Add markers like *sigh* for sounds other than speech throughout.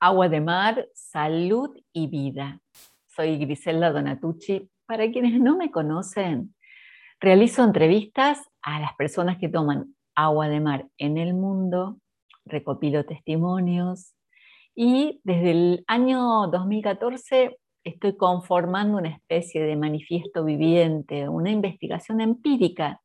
Agua de Mar, Salud y Vida. Soy Griselda Donatucci. Para quienes no me conocen, realizo entrevistas a las personas que toman agua de mar en el mundo, recopilo testimonios y desde el año 2014 estoy conformando una especie de manifiesto viviente, una investigación empírica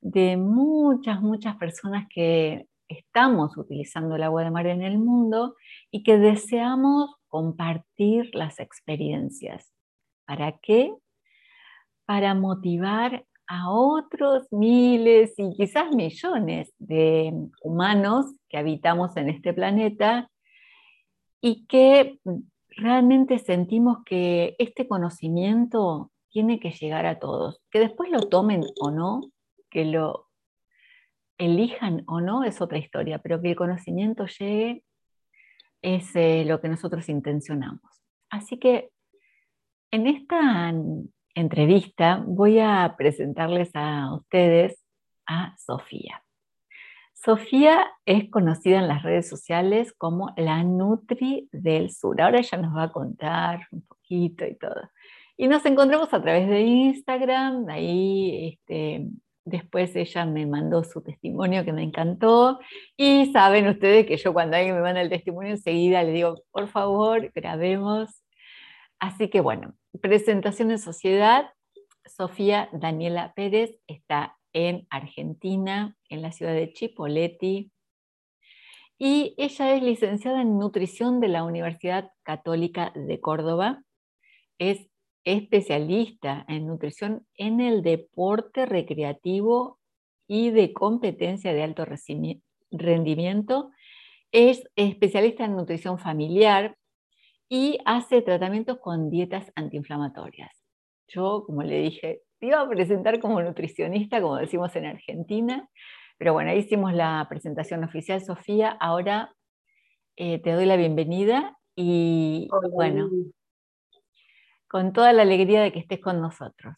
de muchas, muchas personas que estamos utilizando el agua de mar en el mundo y que deseamos compartir las experiencias. ¿Para qué? Para motivar a otros miles y quizás millones de humanos que habitamos en este planeta y que realmente sentimos que este conocimiento tiene que llegar a todos, que después lo tomen o no, que lo elijan o no es otra historia, pero que el conocimiento llegue es eh, lo que nosotros intencionamos. Así que en esta entrevista voy a presentarles a ustedes a Sofía. Sofía es conocida en las redes sociales como la Nutri del Sur. Ahora ella nos va a contar un poquito y todo. Y nos encontramos a través de Instagram, ahí este, Después ella me mandó su testimonio que me encantó y saben ustedes que yo cuando alguien me manda el testimonio enseguida le digo, por favor, grabemos. Así que bueno, presentación en sociedad. Sofía Daniela Pérez está en Argentina, en la ciudad de Chipoleti, y ella es licenciada en nutrición de la Universidad Católica de Córdoba. Es especialista en nutrición en el deporte recreativo y de competencia de alto rendimiento. Es especialista en nutrición familiar y hace tratamientos con dietas antiinflamatorias. Yo, como le dije, te iba a presentar como nutricionista, como decimos en Argentina, pero bueno, ahí hicimos la presentación oficial, Sofía. Ahora eh, te doy la bienvenida y bueno, con toda la alegría de que estés con nosotros.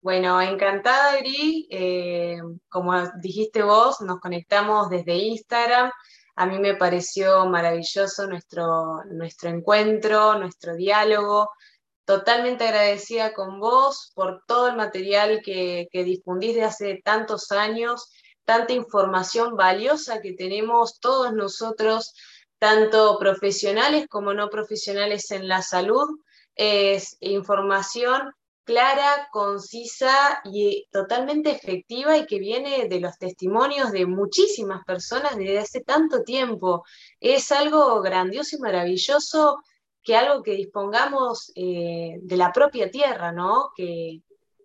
Bueno, encantada, Gri. Eh, como dijiste vos, nos conectamos desde Instagram. A mí me pareció maravilloso nuestro, nuestro encuentro, nuestro diálogo. Totalmente agradecida con vos por todo el material que, que difundís de hace tantos años, tanta información valiosa que tenemos todos nosotros tanto profesionales como no profesionales en la salud. Es información clara, concisa y totalmente efectiva y que viene de los testimonios de muchísimas personas desde hace tanto tiempo. Es algo grandioso y maravilloso que algo que dispongamos eh, de la propia tierra, ¿no? Que,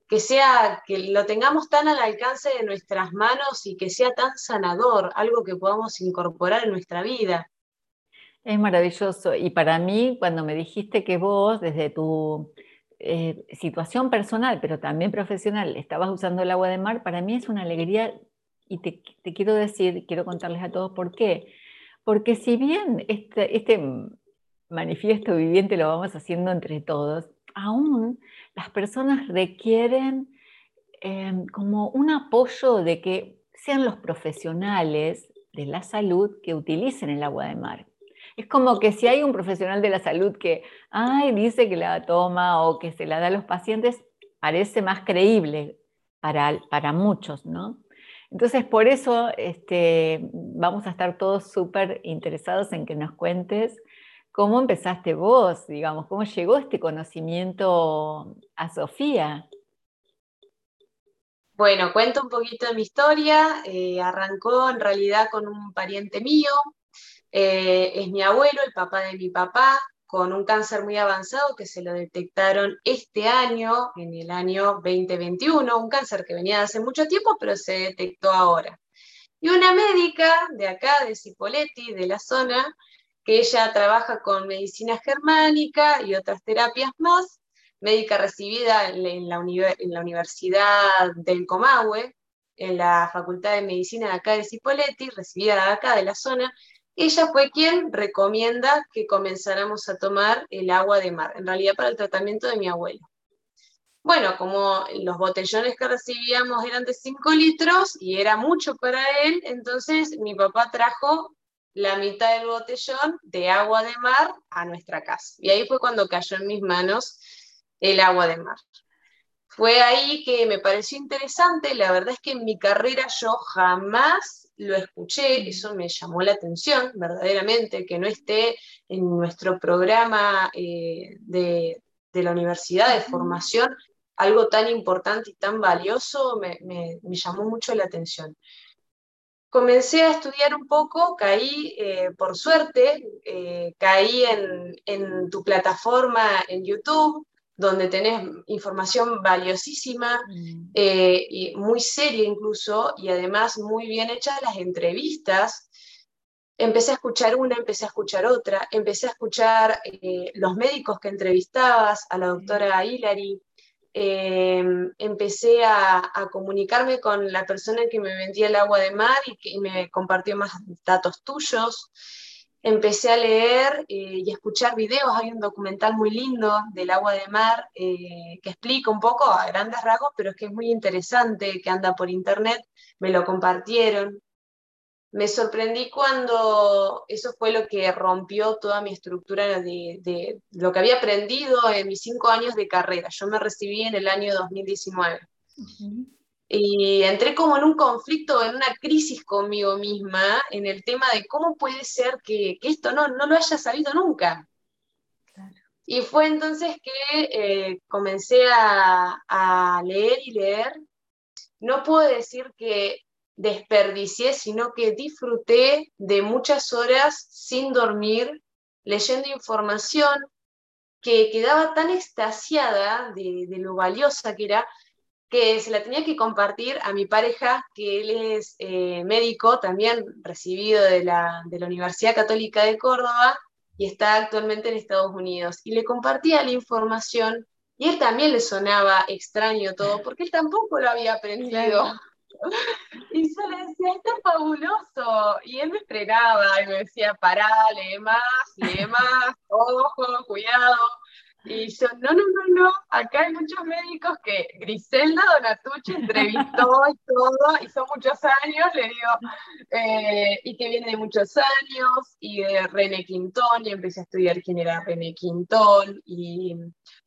que sea, que lo tengamos tan al alcance de nuestras manos y que sea tan sanador, algo que podamos incorporar en nuestra vida. Es maravilloso. Y para mí, cuando me dijiste que vos, desde tu eh, situación personal, pero también profesional, estabas usando el agua de mar, para mí es una alegría y te, quiero decir, quiero contarles a todos por qué. Porque si bien este, este manifiesto viviente lo vamos haciendo entre todos, aún las personas requieren em, como un apoyo de que sean los profesionales de la salud que utilicen el agua de mar. Es como que si hay un profesional de la salud que ay, dice que la toma o que se la da a los pacientes, parece más creíble para, para muchos, ¿no? Entonces, por eso este, vamos a estar todos súper interesados en que nos cuentes cómo empezaste vos, digamos, cómo llegó este conocimiento a Sofía. Bueno, cuento un poquito de mi historia. Eh, arrancó en realidad con un pariente mío, eh, es mi abuelo, el papá de mi papá, con un cáncer muy avanzado que se lo detectaron este año, en el año 2021, un cáncer que venía de hace mucho tiempo, pero se detectó ahora. Y una médica de acá, de Cipolletti, de la zona, que ella trabaja con medicina germánica y otras terapias más, médica recibida en la, en la Universidad del Comahue, en la Facultad de Medicina de acá de Cipolletti, recibida de acá de la zona, ella fue quien recomienda que comenzáramos a tomar el agua de mar, en realidad para el tratamiento de mi abuelo. Bueno, como los botellones que recibíamos eran de 5 litros y era mucho para él, entonces mi papá trajo la mitad del botellón de agua de mar a nuestra casa. Y ahí fue cuando cayó en mis manos el agua de mar. Fue ahí que me pareció interesante, la verdad es que en mi carrera yo jamás lo escuché, eso me llamó la atención verdaderamente, que no esté en nuestro programa eh, de, la universidad de formación algo tan importante y tan valioso, me, llamó mucho la atención. Comencé a estudiar un poco, caí, eh, por suerte, eh, caí en, en tu plataforma en YouTube, donde tenés información valiosísima mm. eh, y muy seria incluso, y además muy bien hechas las entrevistas. Empecé a escuchar una, empecé a escuchar otra, empecé a escuchar eh, los médicos que entrevistabas, a la doctora Hilary, em, empecé a, comunicarme con la persona que me vendía el agua de mar y que me compartió más datos tuyos empecé a leer eh, y a escuchar videos. Hay un documental muy lindo del agua de mar eh, que explica un poco a grandes rasgos, pero es que es muy interesante, que anda por internet, me lo compartieron. Me sorprendí cuando eso fue lo que rompió toda mi estructura de, lo que había aprendido en mis cinco años de carrera. Yo me recibí en el año 2019 y entré como en un conflicto, en una crisis conmigo misma, en el tema de cómo puede ser que, esto no, no, lo haya sabido nunca. Y fue entonces que eh, comencé a, a, leer y leer. No puedo decir que desperdicié, sino que disfruté de muchas horas sin dormir, leyendo información que quedaba tan extasiada de, de lo valiosa que era, que se la tenía que compartir a mi pareja, que él es eh, médico, también recibido de la, de la Universidad Católica de Córdoba y está actualmente en Estados Unidos. Y le compartía la información y él también le sonaba extraño todo, porque él tampoco lo había aprendido. *laughs* Y yo le decía, esto es fabuloso. Y él me frenaba y me decía, pará, lee más, lee más, ojo, cuidado. Y yo, no, no, no, no, acá hay muchos médicos que Griselda Donatucci entrevistó *laughs* y todo, y son muchos años, le digo, eh, y que viene de muchos años, y de René Quintón, y empecé a estudiar quién era René Quintón, y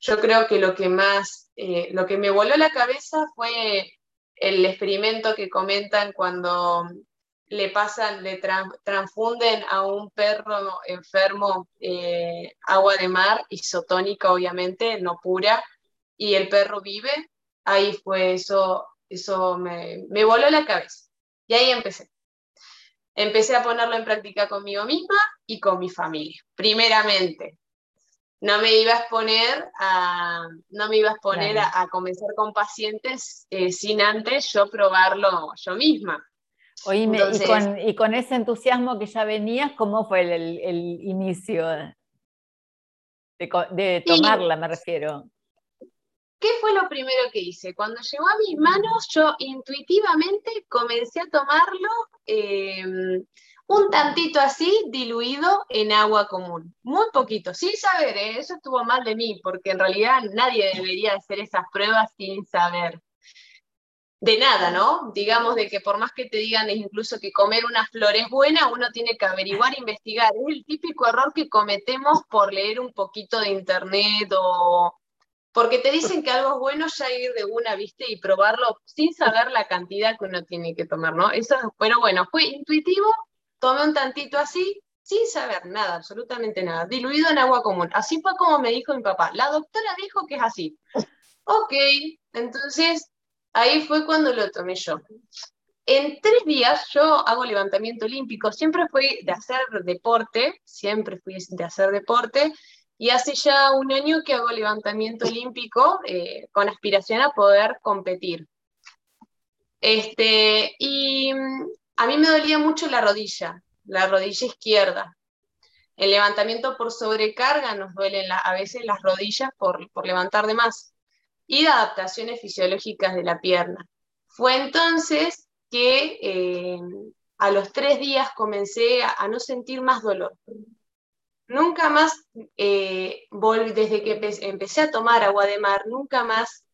yo creo que lo que más, eh, lo que me voló la cabeza fue el experimento que comentan cuando le pasan, le transfunden a un perro enfermo eh, agua de mar, isotónica obviamente, no pura, y el perro vive, ahí fue eso, eso me, me voló la cabeza. Y ahí empecé. Empecé a ponerlo en práctica conmigo misma y con mi familia, primeramente. No me iba a exponer a, no me iba a, exponer a, comenzar con pacientes eh, sin antes yo probarlo yo misma. Oíme, y, con, ese entusiasmo que ya venías, ¿cómo fue el, inicio de, tomarla, me refiero? ¿Qué fue lo primero que hice? Cuando llegó a mis manos, yo intuitivamente comencé a tomarlo em, un tantito así, diluido en agua común. Muy poquito, sin saber, ¿eh? eso estuvo mal de mí, porque en realidad nadie debería hacer esas pruebas sin saber de nada, ¿no? Digamos de que por más que te digan incluso que comer una flor es buena, uno tiene que averiguar, investigar. Es el típico error que cometemos por leer un poquito de internet o porque te dicen que algo es bueno ya ir de una, ¿viste? Y probarlo sin saber la cantidad que uno tiene que tomar, ¿no? Eso, pero bueno, fue intuitivo, tomé un tantito así, sin saber nada, absolutamente nada, diluido en agua común. Así fue como me dijo mi papá. La doctora dijo que es así. Ok, entonces Ahí fue cuando lo tomé yo. En tres días yo hago levantamiento olímpico, siempre fui de hacer deporte, siempre fui de hacer deporte, y hace ya un año que hago levantamiento olímpico eh, con aspiración a poder competir. Este, y mm, a mí me dolía mucho la rodilla, la rodilla izquierda. El levantamiento por sobrecarga nos duelen a veces las rodillas por, por levantar de más y adaptaciones fisiológicas de la pierna. Fue entonces que eh, a los tres días comencé a, no sentir más dolor. Nunca más, eh, desde que empecé a tomar agua de mar, nunca más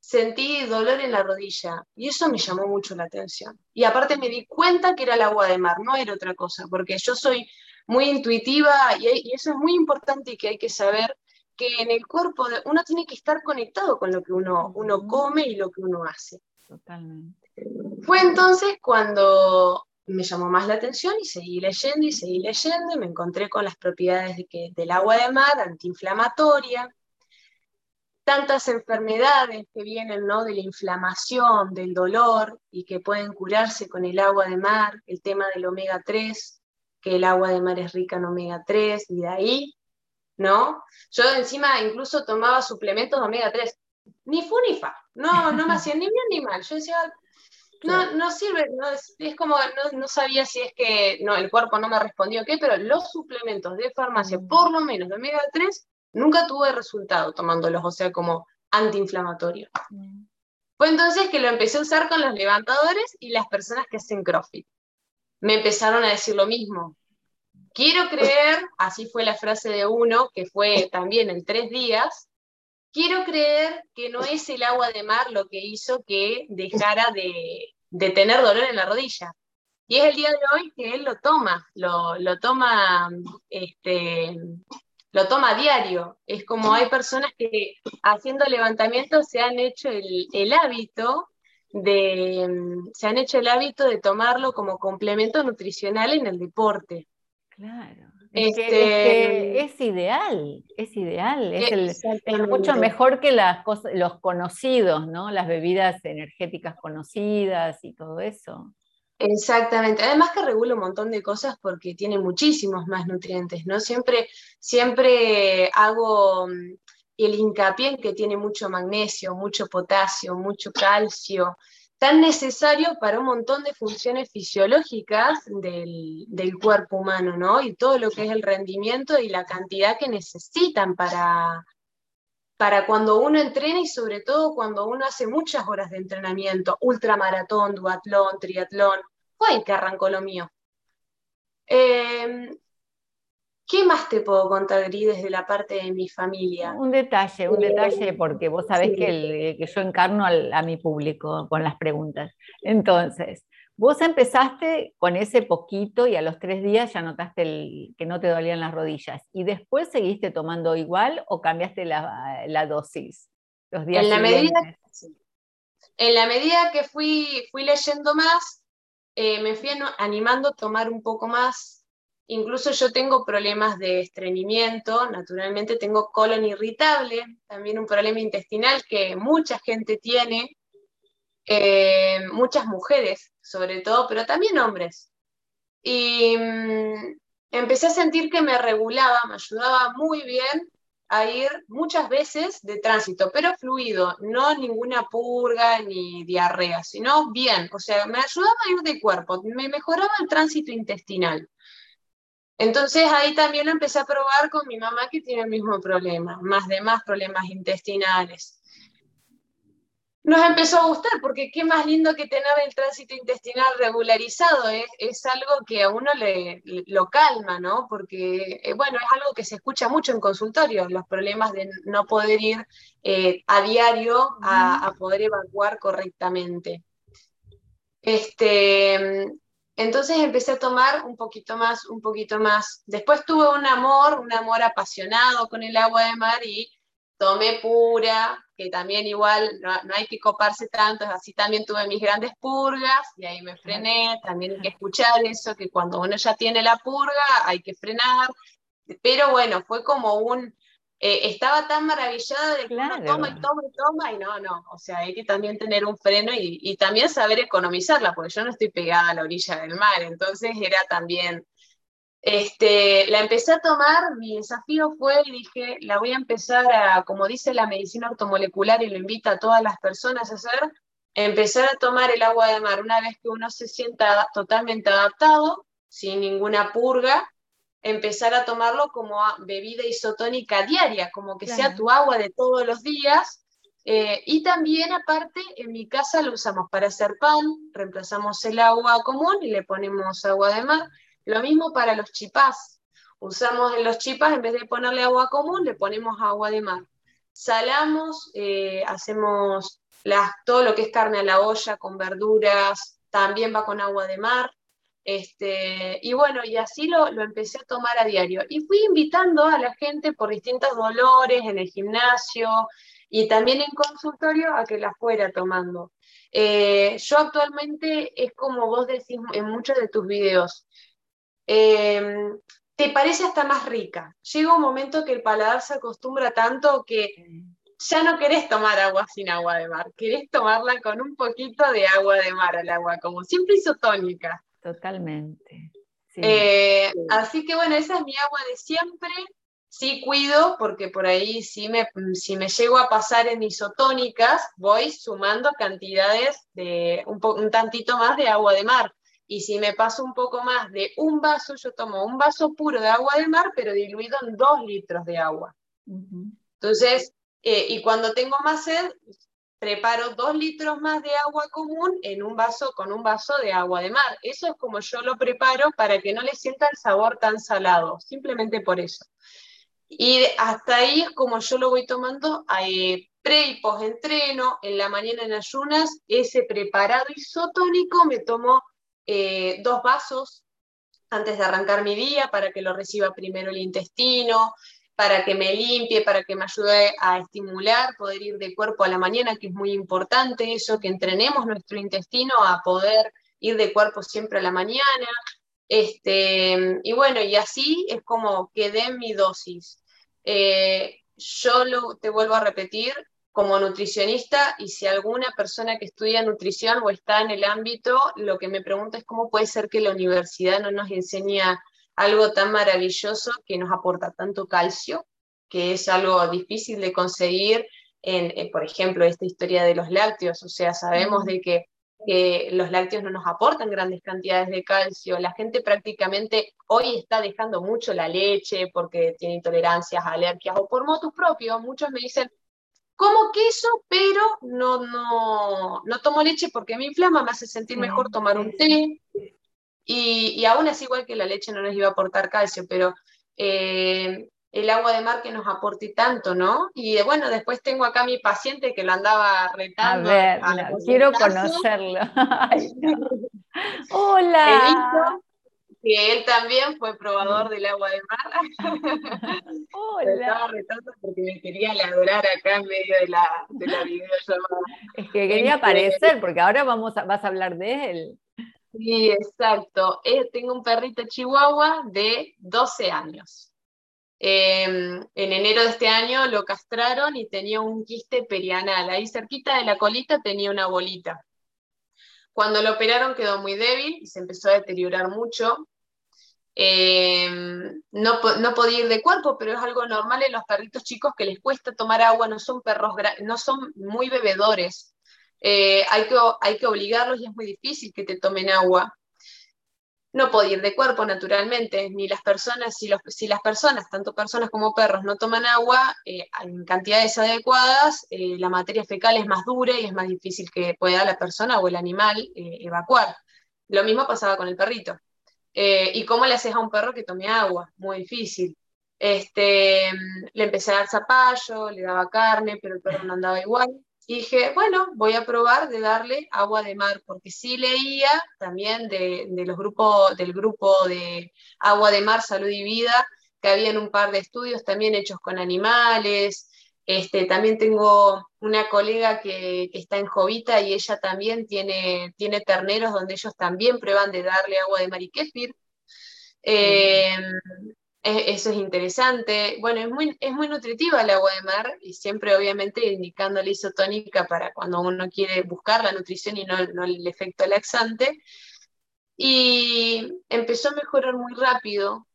sentí dolor en la rodilla y eso me llamó mucho la atención. Y aparte me di cuenta que era el agua de mar, no era otra cosa, porque yo soy muy intuitiva y, eso es muy importante y que hay que saber que en el cuerpo uno tiene que estar conectado con lo que uno, uno come y lo que uno hace. Totalmente. Fue entonces cuando me llamó más la atención y seguí leyendo y seguí leyendo y me encontré con las propiedades de que, del agua de mar, antiinflamatoria, tantas enfermedades que vienen ¿no? de la inflamación, del dolor y que pueden curarse con el agua de mar, el tema del omega 3, que el agua de mar es rica en omega 3 y de ahí, ¿no? Yo encima incluso tomaba suplementos de omega 3, ni fu ni fa, no, no me hacían ni bien ni mal. Yo decía, no, no sirve, no, es, como, no, no, sabía si es que no, el cuerpo no me respondió qué, pero los suplementos de farmacia, mm. por lo menos de omega 3, Nunca tuve resultado tomándolos, o sea, como antiinflamatorio. Mm. Fue entonces que lo empecé a usar con los levantadores y las personas que hacen CrossFit. Me empezaron a decir lo mismo. Quiero creer, así fue la frase de uno, que fue también en tres días, quiero creer que no es el agua de mar lo que hizo que dejara de, tener dolor en la rodilla. Y es el día de hoy que él lo toma, lo, toma este, lo toma a diario. Es como hay personas que haciendo levantamientos se han hecho el, hábito de, se han hecho el hábito de tomarlo como complemento nutricional en el deporte. Claro. Es, este, es, ideal, es ideal, es, mucho mejor que las cosas, los conocidos, ¿no? Las bebidas energéticas conocidas y todo eso. Exactamente, además que regula un montón de cosas porque tiene muchísimos más nutrientes, ¿no? Siempre, siempre hago mm, el hincapié en que tiene mucho magnesio, mucho potasio, mucho calcio, tan necesario para un montón de funciones fisiológicas del, del, cuerpo humano, ¿no? Y todo lo que es el rendimiento y la cantidad que necesitan para, para cuando uno entrena y sobre todo cuando uno hace muchas horas de entrenamiento, ultramaratón, duatlón, triatlón, fue que arrancó lo mío. Em, ¿Qué más te puedo contar, Gris, desde la parte de mi familia? Un detalle, un detalle, porque vos sabés que, yo encarno a mi público con las preguntas. Entonces, vos empezaste con ese poquito y a los tres días ya notaste que no te dolían las rodillas. ¿Y después seguiste tomando igual o cambiaste la, dosis? Los días en, la medida, en la medida que fui, fui leyendo más, eh, me fui animando a tomar un poco más. Incluso yo tengo problemas de estreñimiento, naturalmente tengo colon irritable, también un problema intestinal que mucha gente tiene, eh, muchas mujeres sobre todo, pero también hombres. Y mm, empecé a sentir que me regulaba, me ayudaba muy bien a ir muchas veces de tránsito, pero fluido, no ninguna purga ni diarrea, sino bien, o sea, me ayudaba a ir de cuerpo, me mejoraba el tránsito intestinal. Entonces ahí también lo empecé a probar con mi mamá que tiene el mismo problema, más de más problemas intestinales nos empezó a gustar, porque qué más lindo que tener el tránsito intestinal regularizado, ¿eh? es algo que a uno le, lo calma, ¿no? Porque, eh, bueno, es algo que se escucha mucho en consultorio, los problemas de no poder ir eh, a diario a, poder evacuar correctamente. Este, entonces empecé a tomar un poquito más, un poquito más. Después tuve un amor, un amor apasionado con el agua de mar y tomé pura, que también igual no, hay que coparse tanto, así también tuve mis grandes purgas y ahí me frené, también hay que escuchar eso, que cuando uno ya tiene la purga hay que frenar, pero bueno, fue como un, eh, estaba tan maravillada de que uno toma y toma y toma y no, no, o sea, hay que también tener un freno y, y también saber economizarla, porque yo no estoy pegada a la orilla del mar, entonces era también este, la empecé a tomar, mi desafío fue, y dije, la voy a empezar a, como dice la medicina ortomolecular y lo invita a todas las personas a hacer, empezar a tomar el agua de mar. Una vez que uno se sienta totalmente adaptado, sin ninguna purga, empezar a tomarlo como bebida isotónica diaria, como que sea tu agua de todos los días. Eh, y también aparte, en mi casa lo usamos para hacer pan, reemplazamos el agua común y le ponemos agua de mar lo mismo para los chipás. Usamos en los chipás, en vez de ponerle agua común, le ponemos agua de mar. salamos, eh, hacemos todo lo que es carne a la olla con verduras, también va con agua de mar. Este, y bueno, y así lo, lo, empecé a tomar a diario. Y fui invitando a la gente por distintos dolores en el gimnasio y también en consultorio a que la fuera tomando. Eh, yo actualmente es como vos decís en muchos de tus videos, em, te parece hasta más rica. Llega un momento que el paladar se acostumbra tanto que ya no querés tomar agua sin agua de mar, querés tomarla con un poquito de agua de mar al agua, como siempre isotónica. Totalmente. Eh, así que bueno, esa es mi agua de siempre. Sí cuido, porque por ahí si me, si me llego a pasar en isotónicas, voy sumando cantidades de un, un tantito más de agua de mar. Y si me paso un poco más de un vaso, yo tomo un vaso puro de agua de mar, pero diluido en dos litros de agua. Entonces, eh, y cuando tengo más sed, preparo dos litros más de agua común en un vaso con un vaso de agua de mar. Eso es como yo lo preparo para que no le sienta el sabor tan salado, simplemente por eso. Y hasta ahí es como yo lo voy tomando eh, pre y post entreno, en la mañana en ayunas, ese preparado isotónico me tomo eh, dos vasos antes de arrancar mi día para que lo reciba primero el intestino, para que me limpie, para que me ayude a estimular, poder ir de cuerpo a la mañana, que es muy importante eso, que entrenemos nuestro intestino a poder ir de cuerpo siempre a la mañana. Este, y bueno, y así es como quedé mi dosis. Eh, yo lo, te vuelvo a repetir, como nutricionista, y si alguna persona que estudia nutrición o está en el ámbito, lo que me pregunta es cómo puede ser que la universidad no nos enseña algo tan maravilloso que nos aporta tanto calcio, que es algo difícil de conseguir en, por ejemplo, esta historia de los lácteos. O sea, sabemos de que, los lácteos no nos aportan grandes cantidades de calcio. La gente prácticamente hoy está dejando mucho la leche porque tiene intolerancias, alergias o por motus propio. Muchos me dicen, como queso, pero no, no, no tomo leche porque me inflama, me hace sentir mejor tomar un té. Y, aún así, igual que la leche no nos iba a aportar calcio, pero eh, el agua de mar que nos aporte tanto, ¿no? Y bueno, después tengo acá a mi paciente que lo andaba retando. A ver, quiero conocerlo. *laughs* Hola. que él también fue probador del agua de mar. *laughs* Hola. estaba retando porque me quería ladrar acá en medio de la, de la videollamada. Es que quería este, aparecer, porque ahora vamos a, vas a hablar de él. Sí, exacto. Eh, tengo un perrito chihuahua de 12 años. Em, en enero de este año lo castraron y tenía un quiste perianal. Ahí cerquita de la colita tenía una bolita. Cuando lo operaron quedó muy débil y se empezó a deteriorar mucho. Em, no, no, podía ir de cuerpo, pero es algo normal en los perritos chicos que les cuesta tomar agua, no son perros, no son muy bebedores. Eh, hay, que, obligarlos y es muy difícil que te tomen agua. No puede ir de cuerpo, naturalmente, ni las personas, si, las personas, tanto personas como perros, no toman agua eh, en cantidades adecuadas, eh, la materia fecal es más dura y es más difícil que pueda la persona o el animal evacuar. Lo mismo pasaba con el perrito. ¿Y cómo le haces a un perro que tome agua? Muy difícil. Este, le empecé a dar zapallo, le daba carne, pero el perro no andaba igual. Y dije, bueno, voy a probar de darle agua de mar, porque sí leía también de, los grupos, del grupo de agua de mar, salud y vida, que habían un par de estudios también hechos con animales. Este, también tengo una colega que, está en Jovita y ella también tiene, tiene terneros donde ellos también prueban de darle agua de mar y kéfir. Eso es interesante. Bueno, es muy, es muy nutritiva el agua de mar y siempre obviamente indicando la isotónica para cuando uno quiere buscar la nutrición y no, el efecto laxante. Y empezó a mejorar muy rápido.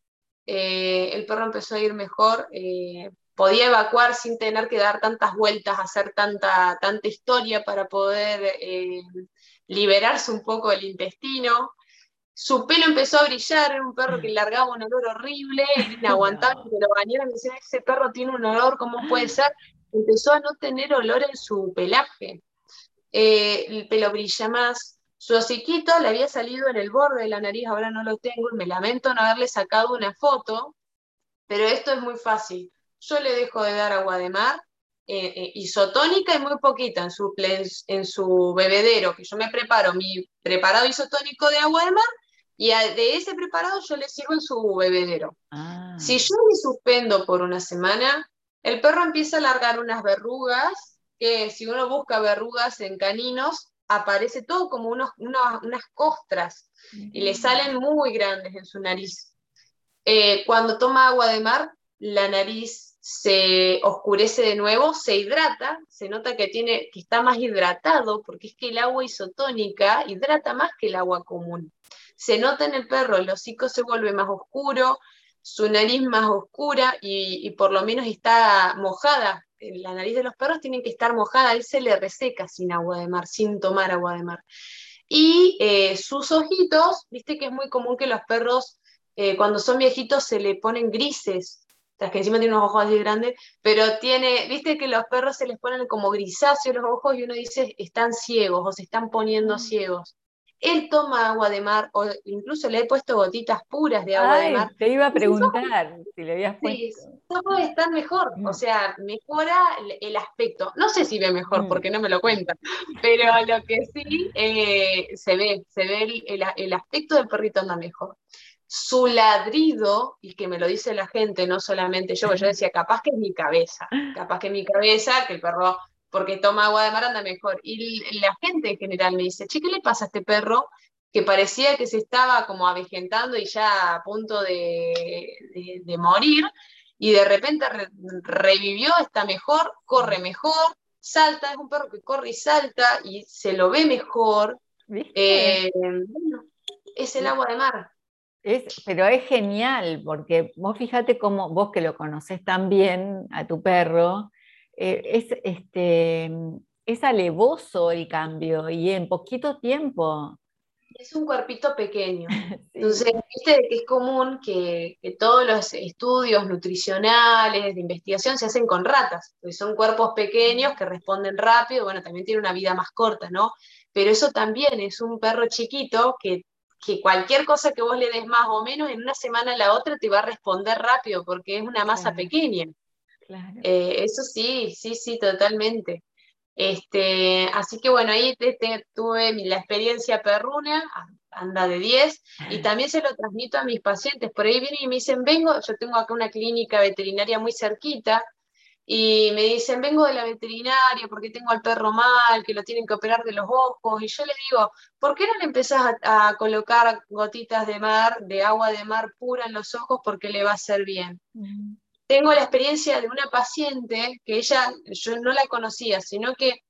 Eh, el perro empezó a ir mejor. Eh, podía evacuar sin tener que dar tantas vueltas, hacer tanta, tanta historia para poder eh, liberarse un poco del intestino. Su pelo empezó a brillar, era un perro que largaba un olor horrible, inaguantable, *laughs* que lo bañaran me decían, ese perro tiene un olor, ¿cómo puede ser? Empezó a no tener olor en su pelaje. Eh, el pelo brilla más. Su hociquito le había salido en el borde de la nariz, ahora no lo tengo, y me lamento no haberle sacado una foto, pero esto es muy fácil. Yo le dejo de dar agua de mar, eh, eh, isotónica y muy poquita en su, en su bebedero, que yo me preparo mi preparado isotónico de agua de mar y de ese preparado yo le sirvo en su bebedero. Ah. Si yo me suspendo por una semana, el perro empieza a largar unas verrugas, que si uno busca verrugas en caninos, aparece todo como unos, unas costras y le salen muy grandes en su nariz. Eh, cuando toma agua de mar, la nariz se oscurece de nuevo, se hidrata, se nota que, tiene, que está más hidratado, porque es que el agua isotónica hidrata más que el agua común. Se nota en el perro, el hocico se vuelve más oscuro, su nariz más oscura y, por lo menos está mojada. La nariz de los perros tiene que estar mojada, él se le reseca sin agua de mar, sin tomar agua de mar. Y eh, sus ojitos, viste que es muy común que los perros eh, cuando son viejitos se le ponen grises, o sea, que encima tiene unos ojos así grandes, pero tiene, viste que los perros se les ponen como grisáceos los ojos y uno dice, están ciegos o se están poniendo mm. ciegos. Él toma agua de mar, o incluso le he puesto gotitas puras de agua de mar. Te iba a preguntar si le habías puesto. Sí, puede estar mejor, o mm. sea, mejora el, aspecto. No sé si ve mejor, mm. porque no me lo cuenta, pero lo que sí eh, se ve, se ve el, el aspecto del perrito anda mejor su ladrido, y que me lo dice la gente, no solamente yo, yo decía, capaz que es mi cabeza, capaz que es mi cabeza, que el perro, porque toma agua de mar anda mejor. Y la gente en general me dice, che, ¿qué le pasa a este perro? Que parecía que se estaba como avejentando y ya a punto de, morir, y de repente revivió, está mejor, corre mejor, salta, es un perro que corre y salta y se lo ve mejor. Eh, es el agua de mar. Es, pero es genial, porque vos fíjate cómo vos que lo conoces tan bien a tu perro, eh, es, este, es alevoso el cambio y en poquito tiempo. Es un cuerpito pequeño. *laughs* Entonces, viste que es común que, todos los estudios nutricionales, de investigación, se hacen con ratas, porque son cuerpos pequeños que responden rápido, bueno, también tiene una vida más corta, ¿no? Pero eso también es un perro chiquito que que cualquier cosa que vos le des más o menos, en una semana a la otra te va a responder rápido porque es una masa pequeña. Eh, eso sí, sí, sí, totalmente. Este, así que bueno, ahí tuve la experiencia perruna, anda de 10, y también se lo transmito a mis pacientes. Por ahí vienen y me dicen, vengo, yo tengo acá una clínica veterinaria muy cerquita, y me dicen, vengo de la veterinaria porque tengo al perro mal, que lo tienen que operar de los ojos, y yo le digo, ¿por qué no le empezás a, colocar gotitas de mar, de agua de mar pura en los ojos porque le va a hacer bien? Tengo la experiencia de una paciente que ella, yo no la conocía, sino que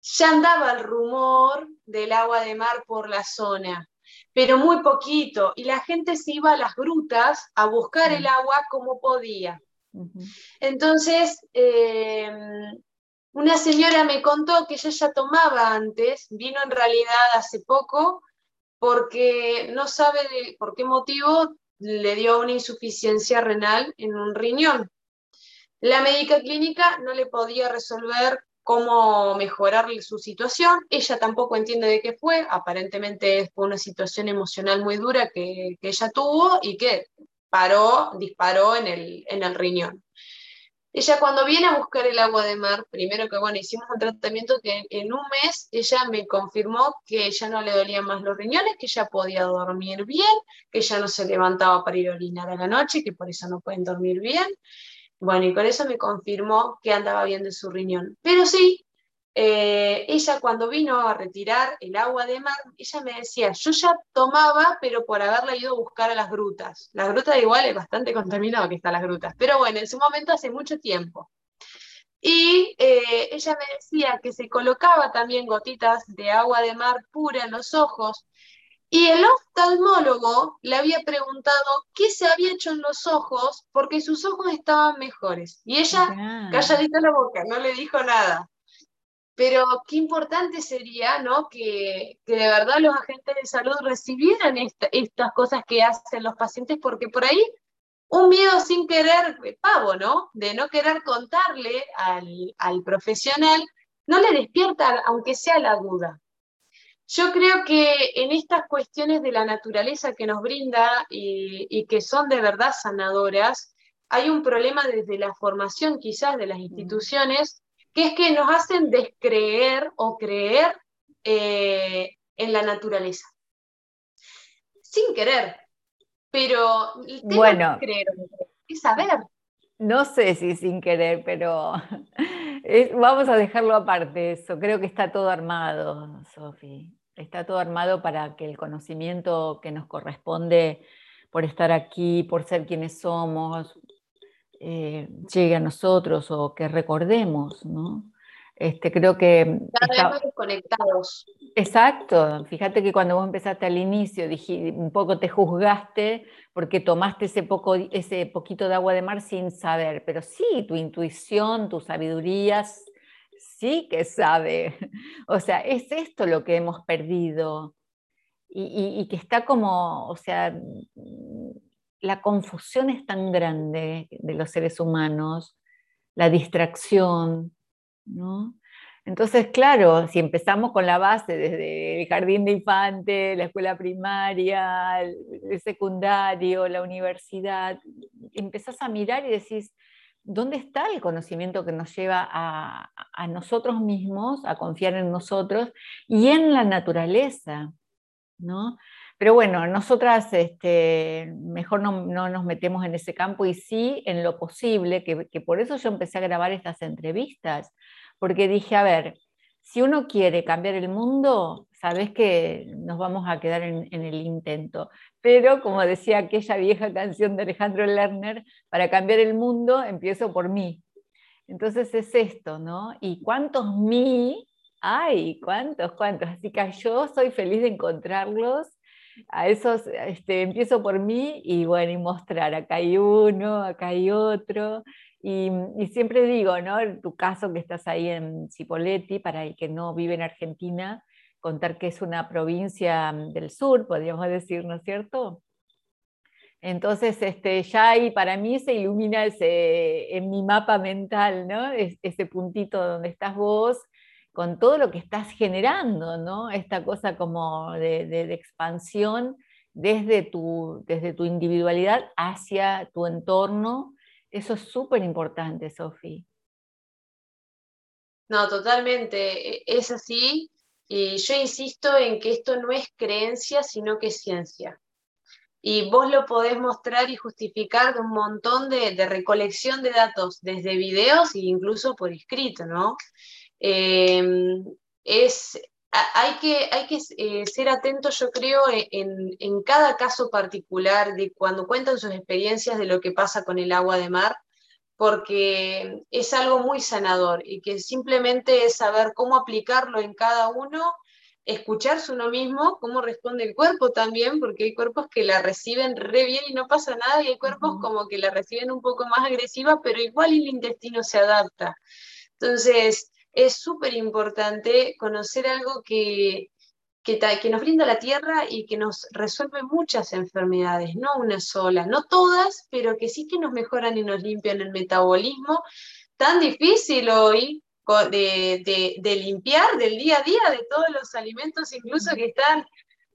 ya andaba el rumor del agua de mar por la zona, pero muy poquito, y la gente se iba a las grutas a buscar el agua como podía. Entonces, eh, una señora me contó que ella ya tomaba antes, vino en realidad hace poco, porque no sabe por qué motivo le dio una insuficiencia renal en un riñón. La médica clínica no le podía resolver cómo mejorar su situación. Ella tampoco entiende de qué fue. Aparentemente fue una situación emocional muy dura que, que ella tuvo y que paró, disparó en el, en el riñón. Ella cuando viene a buscar el agua de mar, primero que bueno, hicimos un tratamiento que en un mes ella me confirmó que ya no le dolían más los riñones, que ya podía dormir bien, que ya no se levantaba para ir a orinar a la noche, que por eso no pueden dormir bien. Bueno, y con eso me confirmó que andaba bien de su riñón. Pero sí, eh, ella cuando vino a retirar el agua de mar, ella me decía, yo ya tomaba, pero por haberla ido a buscar a las grutas. Las grutas igual es bastante contaminado que están las grutas, pero bueno, en su momento hace mucho tiempo. Y eh, ella me decía que se colocaba también gotitas de agua de mar pura en los ojos. Y el oftalmólogo le había preguntado qué se había hecho en los ojos porque sus ojos estaban mejores. Y ella, calladita la boca, no le dijo nada. Pero qué importante sería ¿no? que, de verdad los agentes de salud recibieran estas cosas que hacen los pacientes, porque por ahí un miedo sin querer, pavo, ¿no? De no querer contarle al, profesional, no le despierta, aunque sea la duda. Yo creo que en estas cuestiones de la naturaleza que nos brinda y, y que son de verdad sanadoras, hay un problema desde la formación quizás de las instituciones, que es que nos hacen descreer o creer eh, en la naturaleza. Sin querer, pero bueno, creer, es saber. No sé si sin querer, pero *laughs* vamos a dejarlo aparte eso. Creo que está todo armado, Sofi. Está todo armado para que el conocimiento que nos corresponde por estar aquí, por ser quienes somos, eh, llegue a nosotros o que recordemos, ¿no? Este, creo que... Cada vez más conectados. Exacto, fíjate que cuando vos empezaste al inicio, dije, un poco te juzgaste porque tomaste ese, poco, ese poquito de agua de mar sin saber, pero sí, tu intuición, tu sabiduría, sí que sabe. *laughs* O sea, es esto lo que hemos perdido y, y que está como, o sea, la confusión es tan grande de los seres humanos, la distracción, ¿no? Entonces, claro, si empezamos con la base desde el jardín de infante, la escuela primaria, el secundario, la universidad, empezás a mirar y decís, ¿dónde está el conocimiento que nos lleva a, a nosotros mismos, a confiar en nosotros y en la naturaleza? ¿no? Pero bueno, nosotras este, mejor no, nos metemos en ese campo y sí en lo posible, que, por eso yo empecé a grabar estas entrevistas, porque dije, a ver, si uno quiere cambiar el mundo, sabes que nos vamos a quedar en, en, el intento. Pero como decía aquella vieja canción de Alejandro Lerner, para cambiar el mundo empiezo por mí. Entonces es esto, ¿no? ¿Y cuántos mí hay? ¿Cuántos? ¿Cuántos? Así que yo soy feliz de encontrarlos a esos, este, empiezo por mí y bueno, y mostrar, acá hay uno, acá hay otro. Y, siempre digo, ¿no? Tu caso que estás ahí en Cipolletti, para el que no vive en Argentina, contar que es una provincia mm, del sur, podríamos decir, ¿no es cierto? Entonces, este, ya ahí para mí se ilumina ese, en mi mapa mental, ¿no? ese puntito donde estás vos, con todo lo que estás generando, ¿no? Esta cosa como de, expansión desde tu, desde tu individualidad hacia tu entorno. Eso es súper importante, Sofi. No, totalmente, e, es así. Y yo insisto en que esto no es creencia, sino que es ciencia. Y vos lo podés mostrar y justificar de un montón de, de recolección de datos, desde videos e incluso por escrito, ¿no? Em, es, hay que, hay que eh, ser atentos, yo creo, e, en, cada caso particular de cuando cuentan sus experiencias de lo que pasa con el agua de mar, porque es algo muy sanador y que simplemente es saber cómo aplicarlo en cada uno, escucharse uno mismo, cómo responde el cuerpo también, porque hay cuerpos que la reciben re bien y no pasa nada, y hay cuerpos como que la reciben un poco más agresiva, pero igual el intestino se adapta. Entonces, es súper importante conocer algo que, que, nos brinda la tierra y que nos resuelve muchas enfermedades, no una sola, no todas, pero que sí que nos mejoran y nos limpian el metabolismo, tan difícil hoy de, de limpiar del día a día de todos los alimentos, incluso que están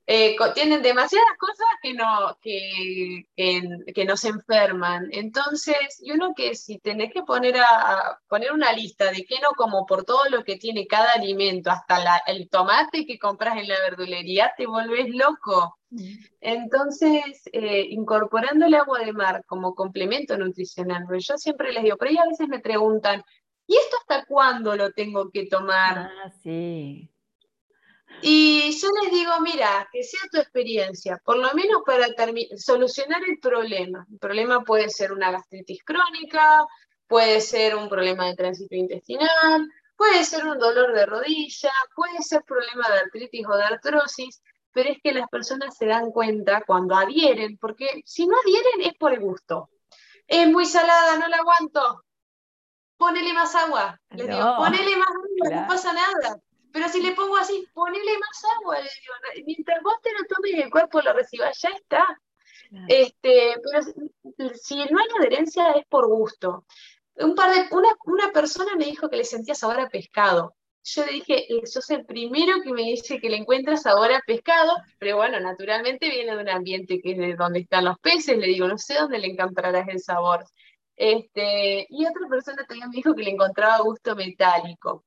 eh, tienen demasiadas cosas que, no, que, que, nos enferman. Entonces, yo uno que si tenés que poner, a, poner una lista de qué no como por todo lo que tiene cada alimento, hasta el tomate que compras en la verdulería, te volvés loco. Entonces, eh, incorporando el agua de mar como complemento nutricional, yo siempre les digo, pero ellos a veces me preguntan, ¿y esto hasta cuándo lo tengo que tomar? Ah, sí. Y yo les digo, mira, que sea tu experiencia, por lo menos para solucionar el problema. El problema puede ser una gastritis crónica, puede ser un problema de tránsito intestinal, puede ser un dolor de rodilla, puede ser problema de artritis o de artrosis, pero es que las personas se dan cuenta cuando adhieren, porque si no adhieren es por el gusto. Es muy salada, no la aguanto. Ponele más agua. Les digo, ponele más agua, no pasa nada. Pero si le pongo así, ponele más agua, le digo, mientras vos te lo tomes y el cuerpo lo reciba, ya está. Este, pero si no hay adherencia es por gusto. Un par de, una, una persona me dijo que le sentía sabor a pescado. Yo le dije, sos el primero que me dice que le encuentra sabor a pescado, pero bueno, naturalmente viene de un ambiente que es de donde están los peces, le digo, no sé dónde le encontrarás el sabor. Este, y otra persona también me dijo que le encontraba gusto metálico.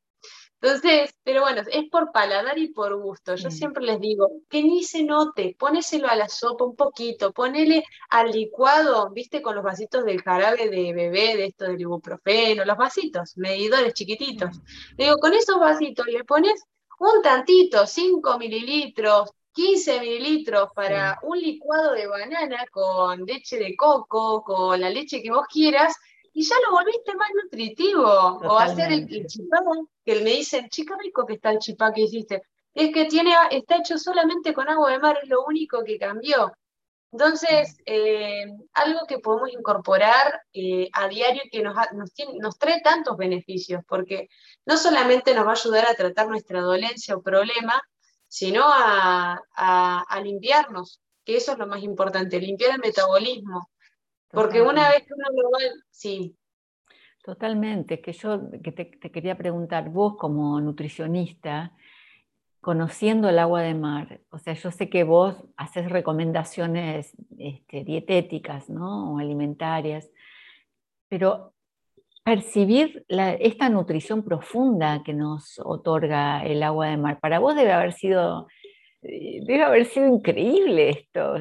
Entonces, pero bueno, es por paladar y por gusto. Yo siempre les digo, que ni se note, ponéselo a la sopa un poquito, ponele al licuado, viste, con los vasitos del jarabe de bebé, de esto del ibuprofeno, los vasitos, medidores chiquititos. Digo, con esos vasitos le pones un tantito, 5 mililitros, 15 mililitros para un licuado de banana con leche de coco, con la leche que vos quieras, y ya lo volviste más nutritivo. O hacer el, chipá, que me dicen, chica rico que está el chipá que hiciste. Es que tiene, está hecho solamente con agua de mar, es lo único que cambió. Entonces, eh, algo que podemos incorporar eh, a diario que nos, nos, trae tantos beneficios, porque no solamente nos va a ayudar a tratar nuestra dolencia o problema, sino a, a limpiarnos, que eso es lo más importante, limpiar el metabolismo, porque una vez que uno lo va, sí. Totalmente, que yo que te, quería preguntar, vos como nutricionista, conociendo el agua de mar, o sea, yo sé que vos haces recomendaciones este, dietéticas, ¿no? O alimentarias, pero percibir esta nutrición profunda que nos otorga el agua de mar, para vos debe haber sido, eh, debe haber sido increíble esto.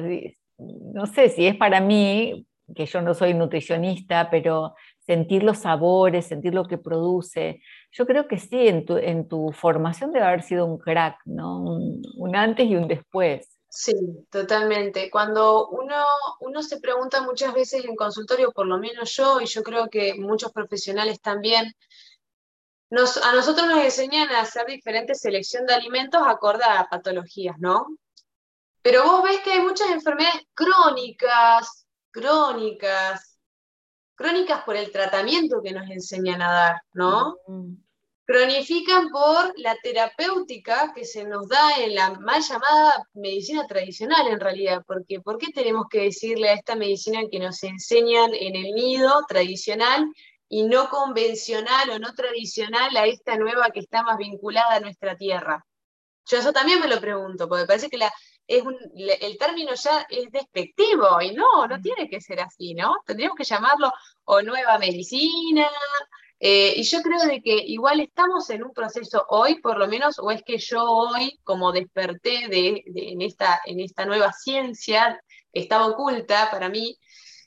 No sé si es para mí, que yo no soy nutricionista, pero sentir los sabores, sentir lo que produce. Yo creo que sí, en tu, en tu formación debe haber sido un crack, ¿no? Un, antes y un después. Sí, totalmente. Cuando uno, uno se pregunta muchas veces en consultorio, por lo menos yo, y yo creo que muchos profesionales también, nos, a nosotros nos enseñan a hacer diferentes selección de alimentos acorde a patologías, ¿no? Pero vos ves que hay muchas enfermedades crónicas, crónicas, crónicas por el tratamiento que nos enseñan a dar, ¿no? Cronifican por la terapéutica que se nos da en la mal llamada medicina tradicional en realidad, porque ¿por qué tenemos que decirle a esta medicina que nos enseñan en el nido tradicional y no convencional o no tradicional a esta nueva que está más vinculada a nuestra tierra? Yo eso también me lo pregunto, porque parece que la, el término ya es despectivo y no, no mm. tiene que ser así, ¿no? Tendríamos que llamarlo o nueva medicina. Eh, y yo creo de que igual estamos en un proceso hoy, por lo menos, o es que yo hoy, como desperté de, en, esta, en esta nueva ciencia que estaba oculta para mí,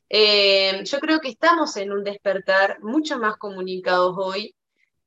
eh, yo creo que estamos en un despertar mucho más comunicados hoy.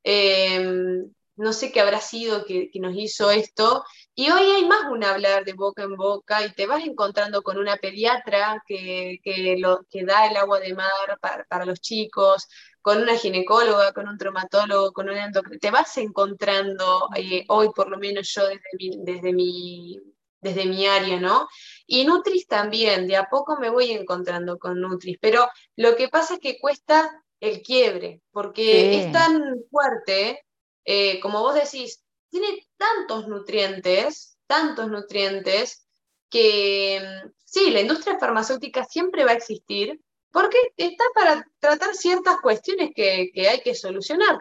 Eh, no sé qué habrá sido que, nos hizo esto. Y hoy hay más un hablar de boca en boca y te vas encontrando con una pediatra que, lo, que da el agua de mar para, los chicos, con una ginecóloga, con un traumatólogo, con un endocrino. Te vas encontrando, eh, hoy por lo menos yo desde mi, desde mi, desde mi área, ¿no? Y Nutris también, de a poco me voy encontrando con Nutris, pero lo que pasa es que cuesta el quiebre, porque es tan fuerte eh, como vos decís, tiene tantos nutrientes, tantos nutrientes, que sí, la industria farmacéutica siempre va a existir porque está para tratar ciertas cuestiones que, hay que solucionar.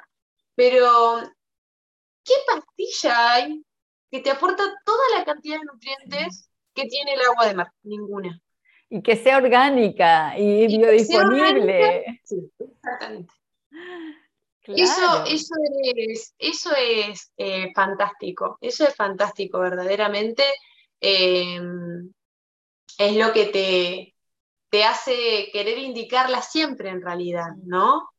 Pero, ¿qué pastilla hay que te aporta toda la cantidad de nutrientes que tiene el agua de mar? Ninguna. Y que sea orgánica y, biodisponible. Sí, exactamente. Eso, eso es, eso es eh, fantástico, eso es fantástico, verdaderamente. Em, es lo que te, te hace querer indicarla siempre en realidad, ¿no?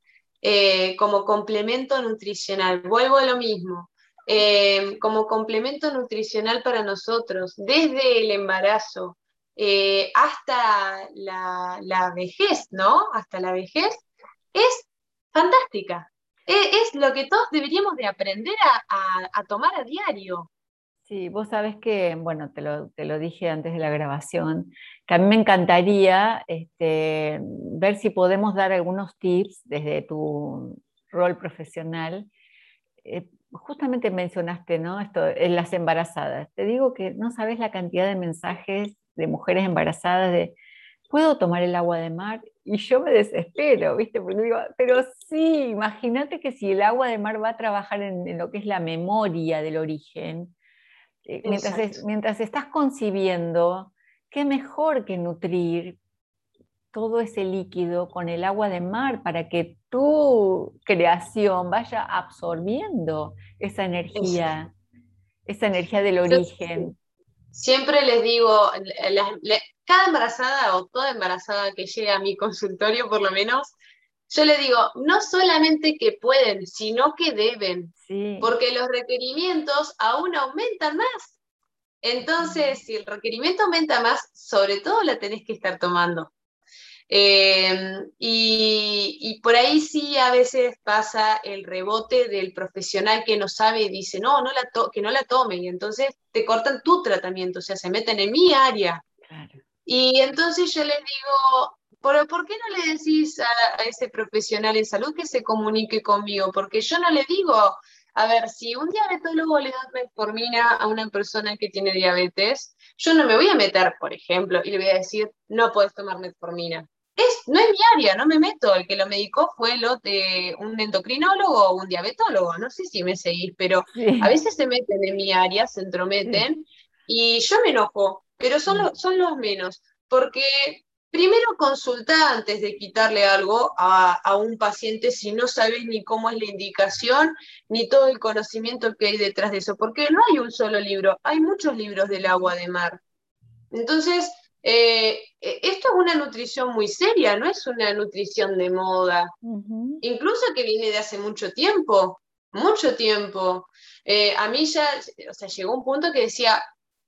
Eh, como complemento nutricional. Vuelvo a lo mismo. Em, como complemento nutricional para nosotros, desde el embarazo eh, hasta la, la, vejez, ¿no? Hasta la vejez, es fantástica. E, es, lo que todos deberíamos de aprender a, tomar a diario. Sí, vos sabes que, bueno, te lo, dije antes de la grabación, que a mí me encantaría este, ver si podemos dar algunos tips desde tu rol profesional. Eh, justamente mencionaste, ¿no? Esto en las embarazadas. Te digo que no sabes la cantidad de mensajes de mujeres embarazadas de ¿puedo tomar el agua de mar? Y yo me desespero, ¿viste? Porque digo, pero sí, imagínate que si el agua de mar va a trabajar en, lo que es la memoria del origen, eh, mientras, mientras estás concibiendo, qué mejor que nutrir todo ese líquido con el agua de mar para que tu creación vaya absorbiendo esa energía, esa energía del origen. Siempre les digo, cada embarazada o toda embarazada que llegue a mi consultorio por lo menos, yo le digo, no solamente que pueden, sino que deben, porque los requerimientos aún aumentan más. Entonces, si el requerimiento aumenta más, sobre todo la tenés que estar tomando. Em, y, por ahí sí a veces pasa el rebote del profesional que no sabe y dice, no, no la que no la tome, y entonces te cortan tu tratamiento, o sea, se meten en mi área. Y entonces yo les digo, ¿por, ¿por qué no le decís a, ese profesional en salud que se comunique conmigo? Porque yo no le digo, a ver, si un diabetólogo le da metformina a una persona que tiene diabetes, yo no me voy a meter, por ejemplo, y le voy a decir, no puedes tomar metformina es, no es mi área, no me meto. El que lo medicó fue lo de un endocrinólogo o un diabetólogo, no sé si me seguís, pero a veces se meten en mi área, se entrometen, y yo me enojo, pero son, los, son los menos, porque primero consulta antes de quitarle algo a, a, un paciente si no sabes ni cómo es la indicación, ni todo el conocimiento que hay detrás de eso, porque no hay un solo libro, hay muchos libros del agua de mar. Entonces, eh, eh, esto es una nutrición muy seria, no es una nutrición de moda, incluso que viene de hace mucho tiempo, mucho tiempo. Eh, a mí ya, o sea, llegó un punto que decía,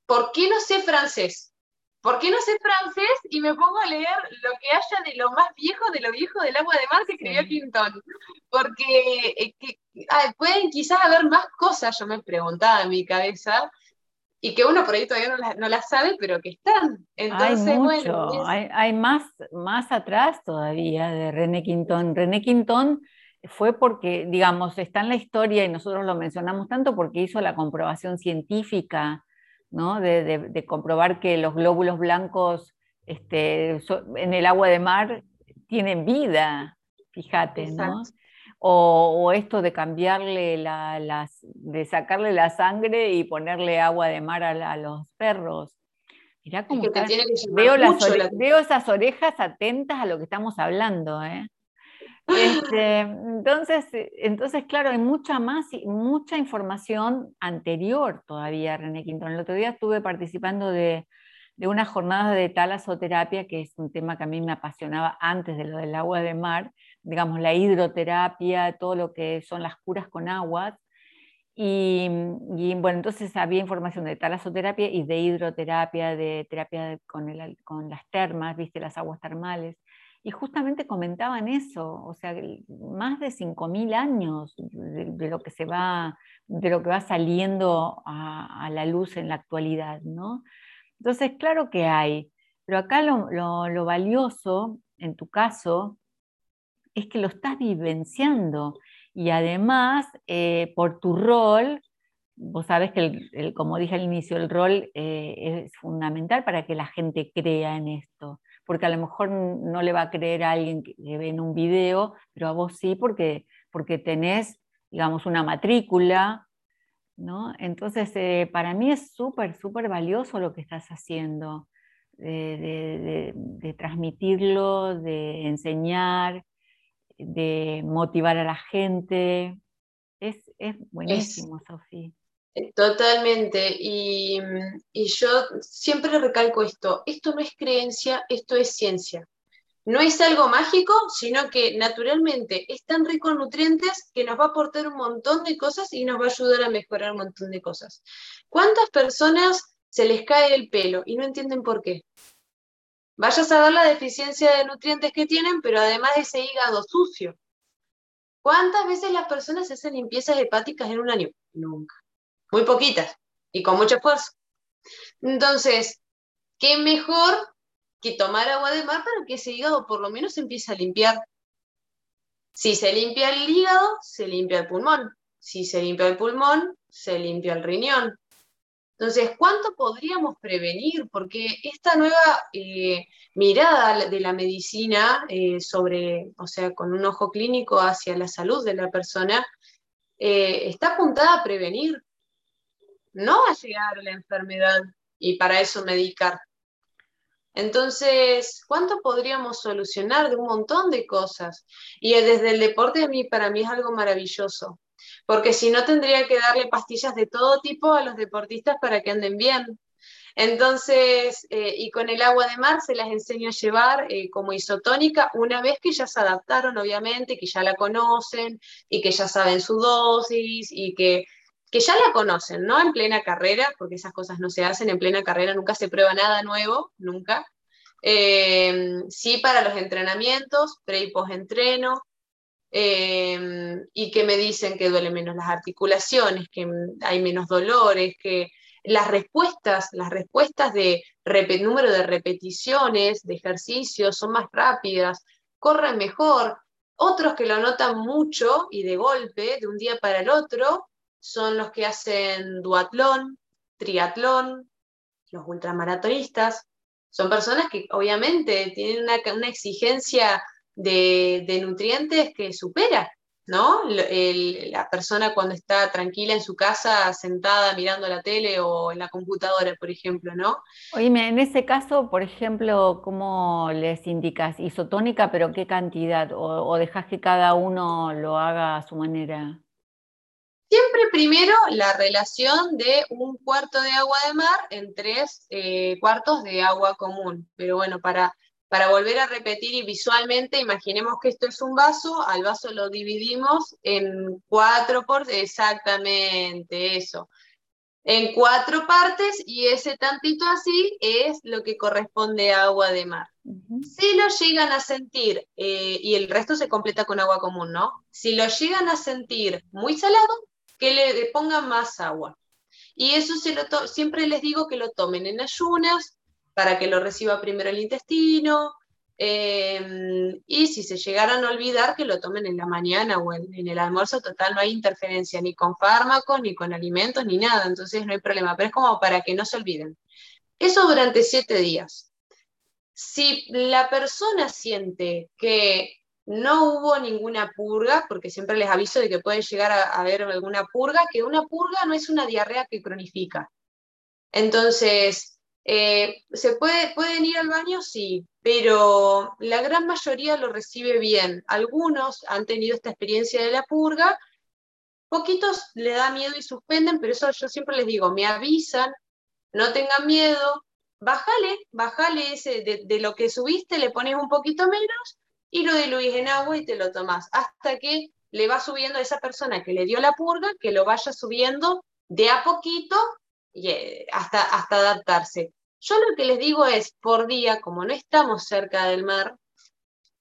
¿por qué no sé francés? ¿Por qué no sé francés y me pongo a leer lo que haya de lo más viejo, de lo viejo del agua de mar que escribió Clinton? Porque pueden quizás haber más cosas, yo me preguntaba en mi cabeza, y que uno por ahí todavía no las no sabe, pero que están. Entonces, hay mucho, hay, más, más atrás todavía de René Quintón. René Quintón fue porque, digamos, está en la historia y nosotros lo mencionamos tanto porque hizo la comprobación científica, ¿no? De, comprobar que los glóbulos blancos este, en el agua de mar tienen vida, fíjate, ¿no? O, esto de cambiarle la, las, de sacarle la sangre y ponerle agua de mar a, los perros. Mirá cómo veo, veo esas orejas atentas a lo que estamos hablando. ¿eh? Este, entonces, entonces, claro, hay mucha más, mucha información anterior todavía, René Quintón. El otro día estuve participando de, de unas jornadas de talasoterapia, que es un tema que a mí me apasionaba antes de lo del agua de mar, digamos, la hidroterapia, todo lo que son las curas con aguas. Y, bueno, entonces había información de talasoterapia y de hidroterapia, de terapia con, con las termas, viste, las aguas termales. Y justamente comentaban eso, o sea, más de 5.000 años de, lo que se va, de lo que va saliendo a, la luz en la actualidad, ¿no? Entonces, claro que hay, pero acá lo, lo valioso, en tu caso, es que lo estás vivenciando y además eh, por tu rol, vos sabes que, como dije al inicio, el rol eh, es fundamental para que la gente crea en esto, porque a lo mejor no le va a creer a alguien que ve en un video, pero a vos sí, porque, porque tenés, digamos, una matrícula, ¿no? Entonces, eh, para mí es súper, súper valioso lo que estás haciendo, de transmitirlo, de enseñar, de motivar a la gente. Es, buenísimo, Sofía. Totalmente. Y, y, yo siempre recalco esto, esto no es creencia, esto es ciencia. No es algo mágico, sino que naturalmente es tan rico en nutrientes que nos va a aportar un montón de cosas y nos va a ayudar a mejorar un montón de cosas. ¿Cuántas personas se les cae el pelo y no entienden por qué? Vayas a ver la deficiencia de nutrientes que tienen, pero además de ese hígado sucio. ¿Cuántas veces las personas hacen limpiezas hepáticas en un año? Nunca. Muy poquitas y con mucho esfuerzo. Entonces, ¿qué mejor que tomar agua de mar para que ese hígado por lo menos empiece a limpiar? Si se limpia el hígado, se limpia el pulmón. Si se limpia el pulmón, se limpia el riñón. Entonces, ¿cuánto podríamos prevenir? Porque esta nueva eh, mirada de la medicina eh, sobre, o sea, con un ojo clínico hacia la salud de la persona, eh, está apuntada a prevenir, no a llegar la enfermedad y para eso medicar. Entonces, ¿cuánto podríamos solucionar de un montón de cosas? Y desde el deporte a mí, para mí es algo maravilloso, porque si no tendría que darle pastillas de todo tipo a los deportistas para que anden bien. Entonces, eh, y con el agua de mar se las enseño a llevar eh, como isotónica una vez que ya se adaptaron, obviamente, que ya la conocen y que ya saben su dosis y que, que ya la conocen, ¿no? En plena carrera, porque esas cosas no se hacen en plena carrera, nunca se prueba nada nuevo, nunca. Eh, sí para los entrenamientos, pre y post-entreno, y que me dicen que duele menos las articulaciones, que hay menos dolores, que las respuestas, las respuestas de número de repeticiones, de ejercicios, son más rápidas, corren mejor. Otros que lo notan mucho y de golpe, de un día para el otro, son los que hacen duatlón, triatlón, los ultramaratonistas. Son personas que obviamente tienen una, exigencia de, de nutrientes que supera ¿no? la persona cuando está tranquila en su casa, sentada mirando la tele o en la computadora, por ejemplo, ¿no? Oíme, en ese caso, por ejemplo, ¿cómo les indicas? ¿Isotónica, pero qué cantidad? ¿O, o dejas que cada uno lo haga a su manera? Siempre primero la relación de un cuarto de agua de mar en tres eh, cuartos de agua común. Pero bueno, para para volver a repetir y visualmente, imaginemos que esto es un vaso, al vaso lo dividimos en cuatro por exactamente eso, en cuatro partes y ese tantito así es lo que corresponde a agua de mar. Si lo llegan a sentir, eh, y el resto se completa con agua común, ¿no? Si lo llegan a sentir muy salado, que le pongan más agua. Y eso siempre les digo que lo tomen en ayunas, para que lo reciba primero el intestino, em, y si se llegaran a olvidar, que lo tomen en la mañana o en, el almuerzo, total, no hay interferencia ni con fármacos, ni con alimentos, ni nada, entonces no hay problema, pero es como para que no se olviden. Eso durante siete días. Si la persona siente que no hubo ninguna purga, porque siempre les aviso de que puede llegar a, haber alguna purga, que una purga no es una diarrea que cronifica. Entonces, eh, ¿Se puede, pueden ir al baño? Sí, pero la gran mayoría lo recibe bien. Algunos han tenido esta experiencia de la purga, poquitos le da miedo y suspenden, pero eso yo siempre les digo, me avisan, no tengan miedo, bájale, bájale ese, de, lo que subiste, le pones un poquito menos y lo diluís en agua y te lo tomás, hasta que le va subiendo a esa persona que le dio la purga, que lo vaya subiendo de a poquito eh, hasta, hasta adaptarse. Yo lo que les digo es, por día, como no estamos cerca del mar,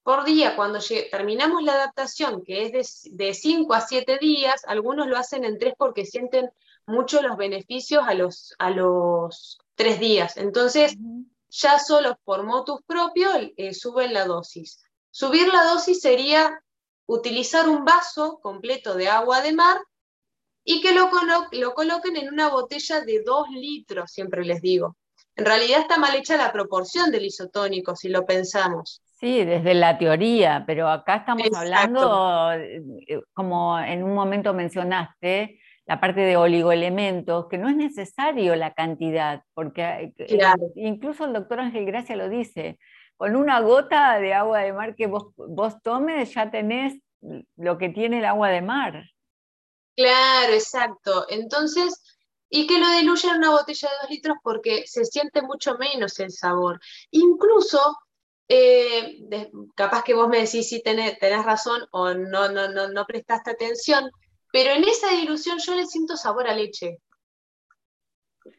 por día, cuando terminamos la adaptación, que es de 5 a 7 días, algunos lo hacen en 3 porque sienten mucho los beneficios a los, a los 3 días. Entonces, ya solo por motus propio eh, suben la dosis. Subir la dosis sería utilizar un vaso completo de agua de mar y que lo, lo coloquen en una botella de 2 litros, siempre les digo. En realidad está mal hecha la proporción del isotónico, si lo pensamos. Sí, desde la teoría, pero acá estamos hablando, eh, como en un momento mencionaste, la parte de oligoelementos, que no es necesario la cantidad, porque eh, incluso el doctor Ángel Gracia lo dice, con una gota de agua de mar que vos, tomes ya tenés lo que tiene el agua de mar. Claro, exacto. Entonces, y que lo diluya en una botella de dos litros porque se siente mucho menos el sabor. Incluso, eh, capaz que vos me decís si tenés, tenés, razón o no, no, no, no prestaste atención, pero en esa dilución yo le siento sabor a leche.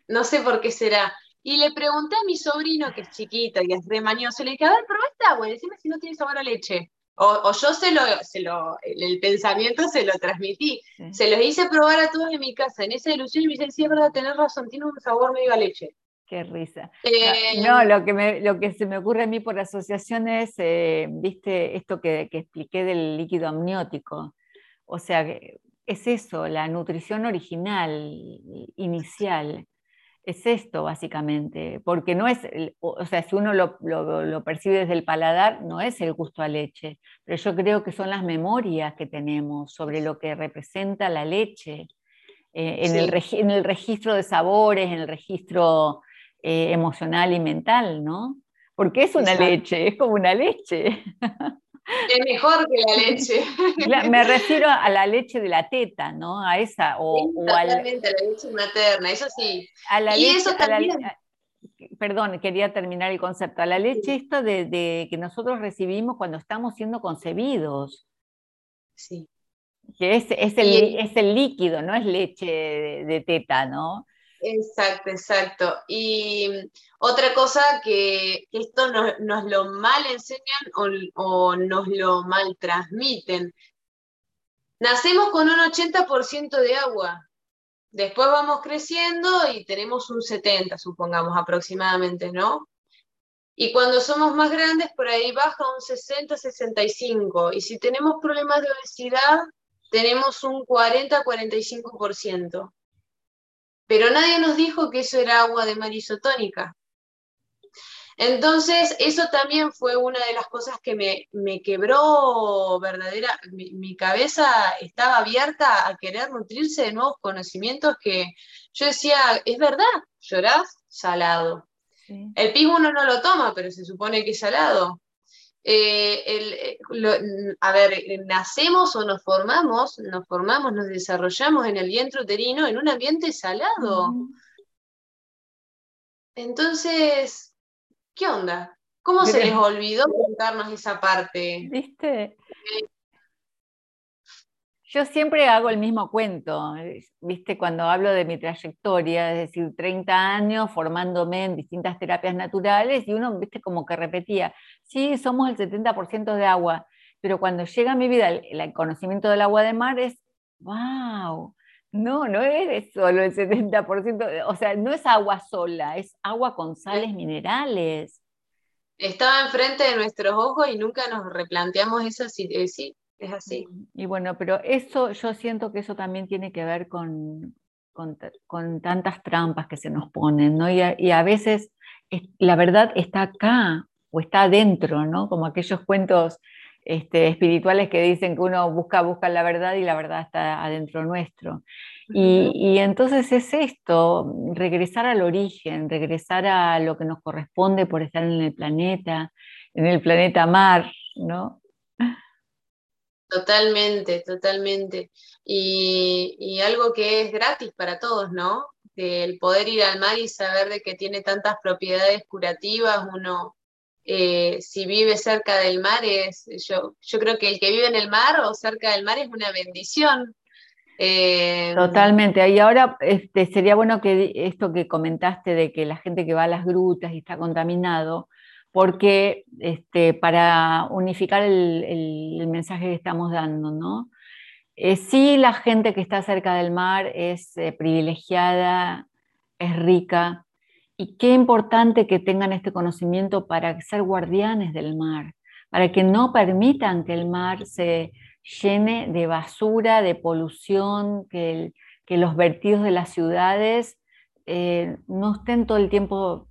No sé por qué será. Y le pregunté a mi sobrino, que es chiquito y es remañoso, le dije, a ver, probá esta agua, decime si no tiene sabor a leche. O, yo se lo, se lo, el pensamiento se lo transmití. Se los hice probar a todos en mi casa, en esa ilusión, y me dicen, sí, es verdad, tenés razón, tiene un sabor medio a leche. Qué risa. Eh, no, lo que, me, lo que se me ocurre a mí por asociación es, eh, viste, esto que, que, expliqué del líquido amniótico. O sea, es eso, la nutrición original, inicial es esto básicamente, porque no es, o sea, si uno lo, percibe desde el paladar, no es el gusto a leche, pero yo creo que son las memorias que tenemos sobre lo que representa la leche eh, en, el en, el registro de sabores, en el registro eh, emocional y mental, ¿no? porque es una leche, es como una leche. *laughs* Es mejor que la leche. Me refiero a la leche de la teta, ¿no? A esa. O, a la leche materna, eso sí. A la y eso también... perdón, quería terminar el concepto. A la leche esto de, que nosotros recibimos cuando estamos siendo concebidos. Sí. Que es, es, el, es el líquido, no es leche de teta, ¿no? Exacto, exacto. Y otra cosa que esto nos, lo mal enseñan o, nos lo mal transmiten. Nacemos con un 80% de agua. Después vamos creciendo y tenemos un 70, supongamos aproximadamente, ¿no? Y cuando somos más grandes, por ahí baja un 60, 65. Y si tenemos problemas de obesidad, tenemos un 40, 45% pero nadie nos dijo que eso era agua de mar isotónica. Entonces, eso también fue una de las cosas que me, quebró verdadera, mi, cabeza estaba abierta a querer nutrirse de nuevos conocimientos que yo decía, es verdad, llorás salado. El pis uno no lo toma, pero se supone que es salado. Eh, eh, a ver, nacemos o nos formamos, nos formamos, nos desarrollamos en el vientre uterino en un ambiente salado. Entonces, ¿qué onda? ¿Cómo se les olvidó contarnos esa parte? ¿Viste? Eh, yo siempre hago el mismo cuento, viste, cuando hablo de mi trayectoria, es decir, 30 años formándome en distintas terapias naturales y uno, viste, como que repetía, sí, somos el 70% de agua, pero cuando llega a mi vida el, conocimiento del agua de mar es, wow, no, no es solo el 70%, o sea, no es agua sola, es agua con sales minerales. Estaba enfrente de nuestros ojos y nunca nos replanteamos eso, sí, eh, sí es así. Y bueno, pero eso, yo siento que eso también tiene que ver con, con, tantas trampas que se nos ponen, ¿no? Y a, veces la verdad está acá o está adentro, ¿no? Como aquellos cuentos este, espirituales que dicen que uno busca, busca la verdad y la verdad está adentro nuestro. Y, y, entonces es esto, regresar al origen, regresar a lo que nos corresponde por estar en el planeta, en el planeta mar, ¿no? Totalmente, totalmente. Y, algo que es gratis para todos, ¿no? El poder ir al mar y saber de que tiene tantas propiedades curativas, uno, eh, si vive cerca del mar, es, yo, yo creo que el que vive en el mar o cerca del mar es una bendición. Eh, Totalmente. Y ahora este, sería bueno que esto que comentaste de que la gente que va a las grutas y está contaminado, porque este, para unificar el, mensaje que estamos dando, ¿no? Eh, sí, la gente que está cerca del mar es eh, privilegiada, es rica, y qué importante que tengan este conocimiento para ser guardianes del mar, para que no permitan que el mar se llene de basura, de polución, que, los vertidos de las ciudades eh, no estén todo el tiempo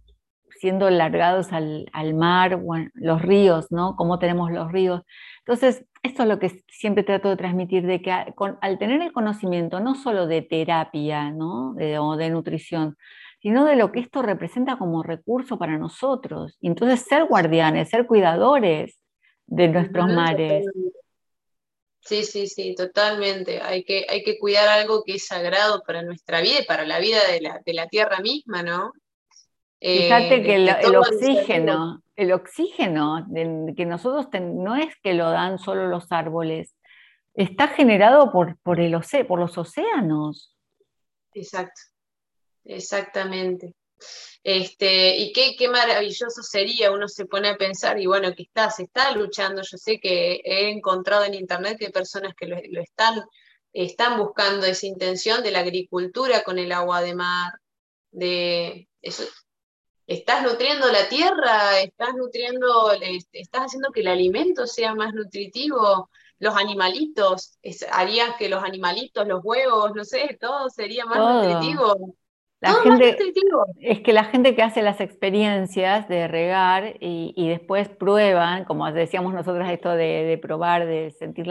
siendo largados al, mar, los ríos, ¿no? Cómo tenemos los ríos. Entonces, esto es lo que siempre trato de transmitir, de que al tener el conocimiento no solo de terapia, ¿no? De, o de nutrición, sino de lo que esto representa como recurso para nosotros. Y entonces ser guardianes, ser cuidadores de nuestros mares. Sí, sí, sí, totalmente. Hay que, hay que cuidar algo que es sagrado para nuestra vida y para la vida de la, de la tierra misma, ¿no? Fíjate que el, oxígeno, el oxígeno que nosotros no es que lo dan solo los árboles, está generado por, por, el por los océanos. Exacto, exactamente. Este, y qué, qué, maravilloso sería, uno se pone a pensar, y bueno, que está, se está luchando, yo sé que he encontrado en internet que hay personas que lo, están, están buscando esa intención de la agricultura con el agua de mar, de eso, estás nutriendo la tierra, estás nutriendo, estás haciendo que el alimento sea más nutritivo, los animalitos, harías que los animalitos, los huevos, no sé, todo sería más nutritivo. La gente, es que la gente que hace las experiencias de regar y, después prueban, como decíamos nosotros esto de, probar, de sentir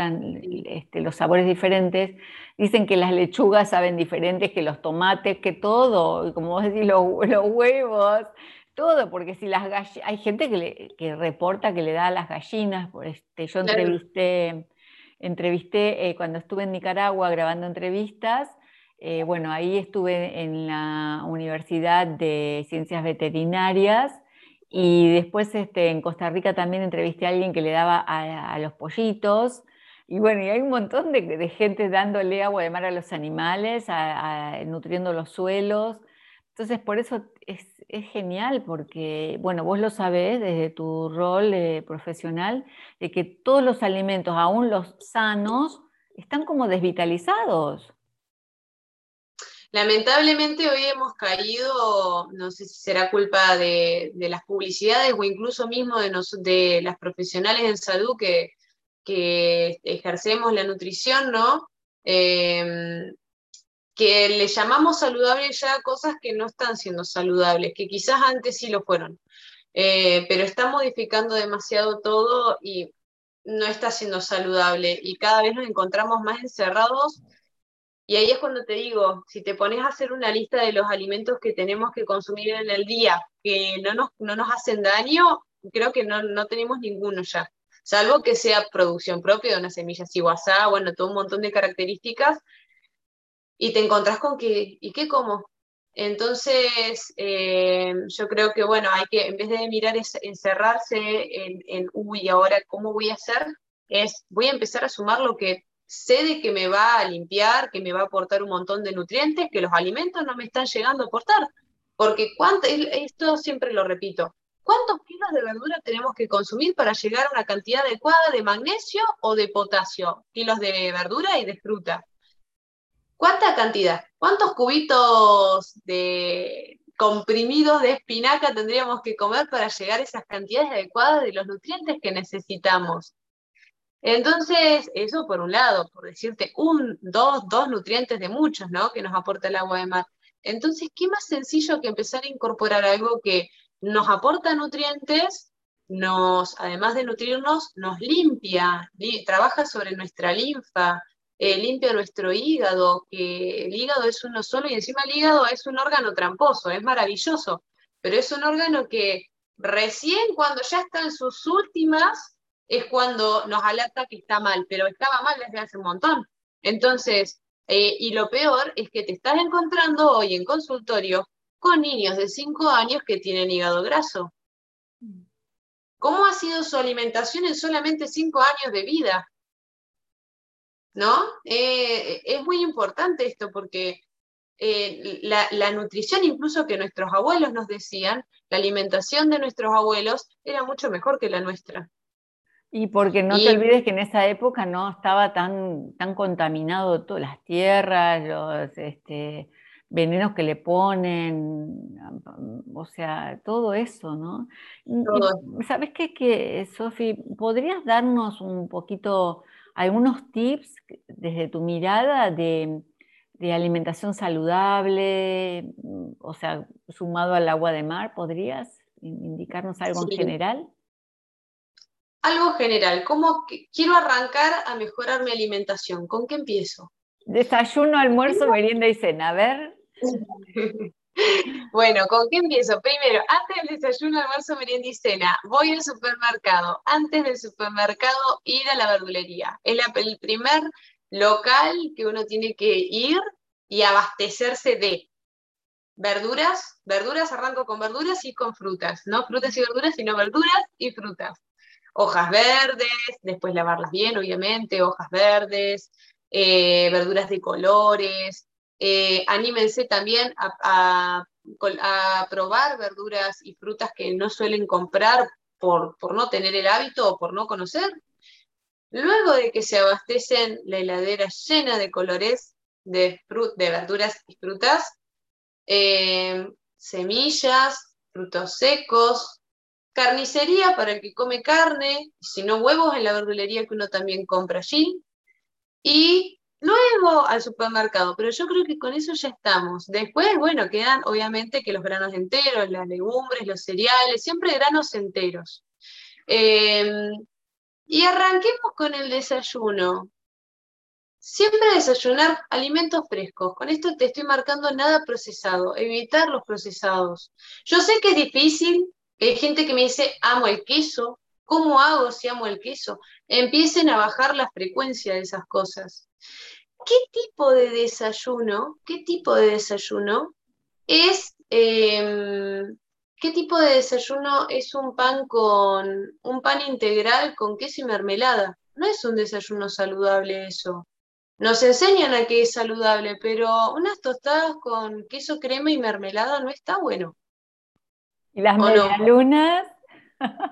este, los sabores diferentes, dicen que las lechugas saben diferentes que los tomates, que todo, y como vos decís, los, huevos, todo, porque si las gallinas, hay gente que, reporta que le da a las gallinas, por este, yo entrevisté, entrevisté eh, cuando estuve en Nicaragua grabando entrevistas, eh, bueno, ahí estuve en la Universidad de Ciencias Veterinarias y después este, en Costa Rica también entrevisté a alguien que le daba a, los pollitos. Y bueno, hay un montón de, gente dándole agua de mar a los animales, nutriendo los suelos. Entonces, por eso es, genial, porque, bueno, vos lo sabés desde tu rol eh, profesional, de que todos los alimentos, aún los sanos, están como desvitalizados. Lamentablemente hoy hemos caído, no sé si será culpa de, las publicidades o incluso mismo de, las profesionales en salud que, ejercemos la nutrición, ¿no? Em, que le llamamos saludables ya cosas que no están siendo saludables, que quizás antes sí lo fueron, eh, pero está modificando demasiado todo y no está siendo saludable y cada vez nos encontramos más encerrados y ahí es cuando te digo, si te pones a hacer una lista de los alimentos que tenemos que consumir en el día, que no nos, no nos hacen daño, creo que no, no tenemos ninguno ya. Salvo que sea producción propia de una semilla ciguasá, bueno, todo un montón de características, y te encontrás con que, ¿y qué como? Entonces, eh, yo creo que, bueno, hay que, en vez de mirar encerrarse en, en, uy, ahora, ¿cómo voy a hacer? Es, voy a empezar a sumar lo que sé de que me va a limpiar, que me va a aportar un montón de nutrientes, que los alimentos no me están llegando a aportar. Porque cuánto, esto siempre lo repito, ¿cuántos kilos de verdura tenemos que consumir para llegar a una cantidad adecuada de magnesio o de potasio? Kilos de verdura y de fruta. ¿Cuánta cantidad? ¿Cuántos cubitos de comprimidos de espinaca tendríamos que comer para llegar a esas cantidades adecuadas de los nutrientes que necesitamos? Entonces, eso por un lado, por decirte, un, dos, dos nutrientes de muchos, ¿no? Que nos aporta el agua de mar. Entonces, ¿qué más sencillo que empezar a incorporar algo que nos aporta nutrientes, nos, además de nutrirnos, nos limpia, trabaja sobre nuestra linfa, eh, limpia nuestro hígado, que el hígado es uno solo y encima el hígado es un órgano tramposo, es maravilloso, pero es un órgano que recién cuando ya está en sus últimas es cuando nos alerta que está mal, pero estaba mal desde hace un montón. Entonces, eh, y lo peor es que te estás encontrando hoy en consultorio con niños de 5 años que tienen hígado graso. ¿Cómo ha sido su alimentación en solamente 5 años de vida? ¿No? Eh, es muy importante esto porque eh, la, la, nutrición, incluso que nuestros abuelos nos decían, la alimentación de nuestros abuelos era mucho mejor que la nuestra. Y porque no te olvides que en esa época no estaba tan, tan contaminado todas las tierras, los este, venenos que le ponen, o sea, todo eso, ¿no? ¿Sabes qué, que, Sofi? ¿Podrías darnos un poquito algunos tips desde tu mirada de, alimentación saludable, o sea, sumado al agua de mar? ¿Podrías indicarnos algo en general? Algo general, ¿cómo quiero arrancar a mejorar mi alimentación? ¿Con qué empiezo? Desayuno, almuerzo, merienda y cena. A ver. *laughs* bueno, ¿con qué empiezo? Primero, antes del desayuno, almuerzo, merienda y cena, voy al supermercado. Antes del supermercado, ir a la verdulería. Es el primer local que uno tiene que ir y abastecerse de verduras. Verduras, arranco con verduras y con frutas. No frutas y verduras, sino verduras y frutas hojas verdes, después lavarlas bien, obviamente, hojas verdes, eh, verduras de colores. Eh, anímense también a, probar verduras y frutas que no suelen comprar por, por no tener el hábito o por no conocer. Luego de que se abastecen la heladera llena de colores de, de verduras y frutas, eh, semillas, frutos secos, carnicería para el que come carne, si no huevos en la verdulería que uno también compra allí, y luego al supermercado, pero yo creo que con eso ya estamos. Después, bueno, quedan obviamente que los granos enteros, las legumbres, los cereales, siempre granos enteros. Em, y arranquemos con el desayuno. siempre desayunar alimentos frescos. Con esto te estoy marcando nada procesado, evitar los procesados. Yo sé que es difícil, hay gente que me dice, amo el queso, ¿cómo hago si amo el queso? Empiecen a bajar la frecuencia de esas cosas. ¿Qué tipo de desayuno, qué tipo de desayuno es, em, qué tipo de desayuno es un pan con, un pan integral con queso y mermelada? No es un desayuno saludable eso. Nos enseñan a que es saludable, pero unas tostadas con queso, crema y mermelada no está bueno. ¿Y las medialunas?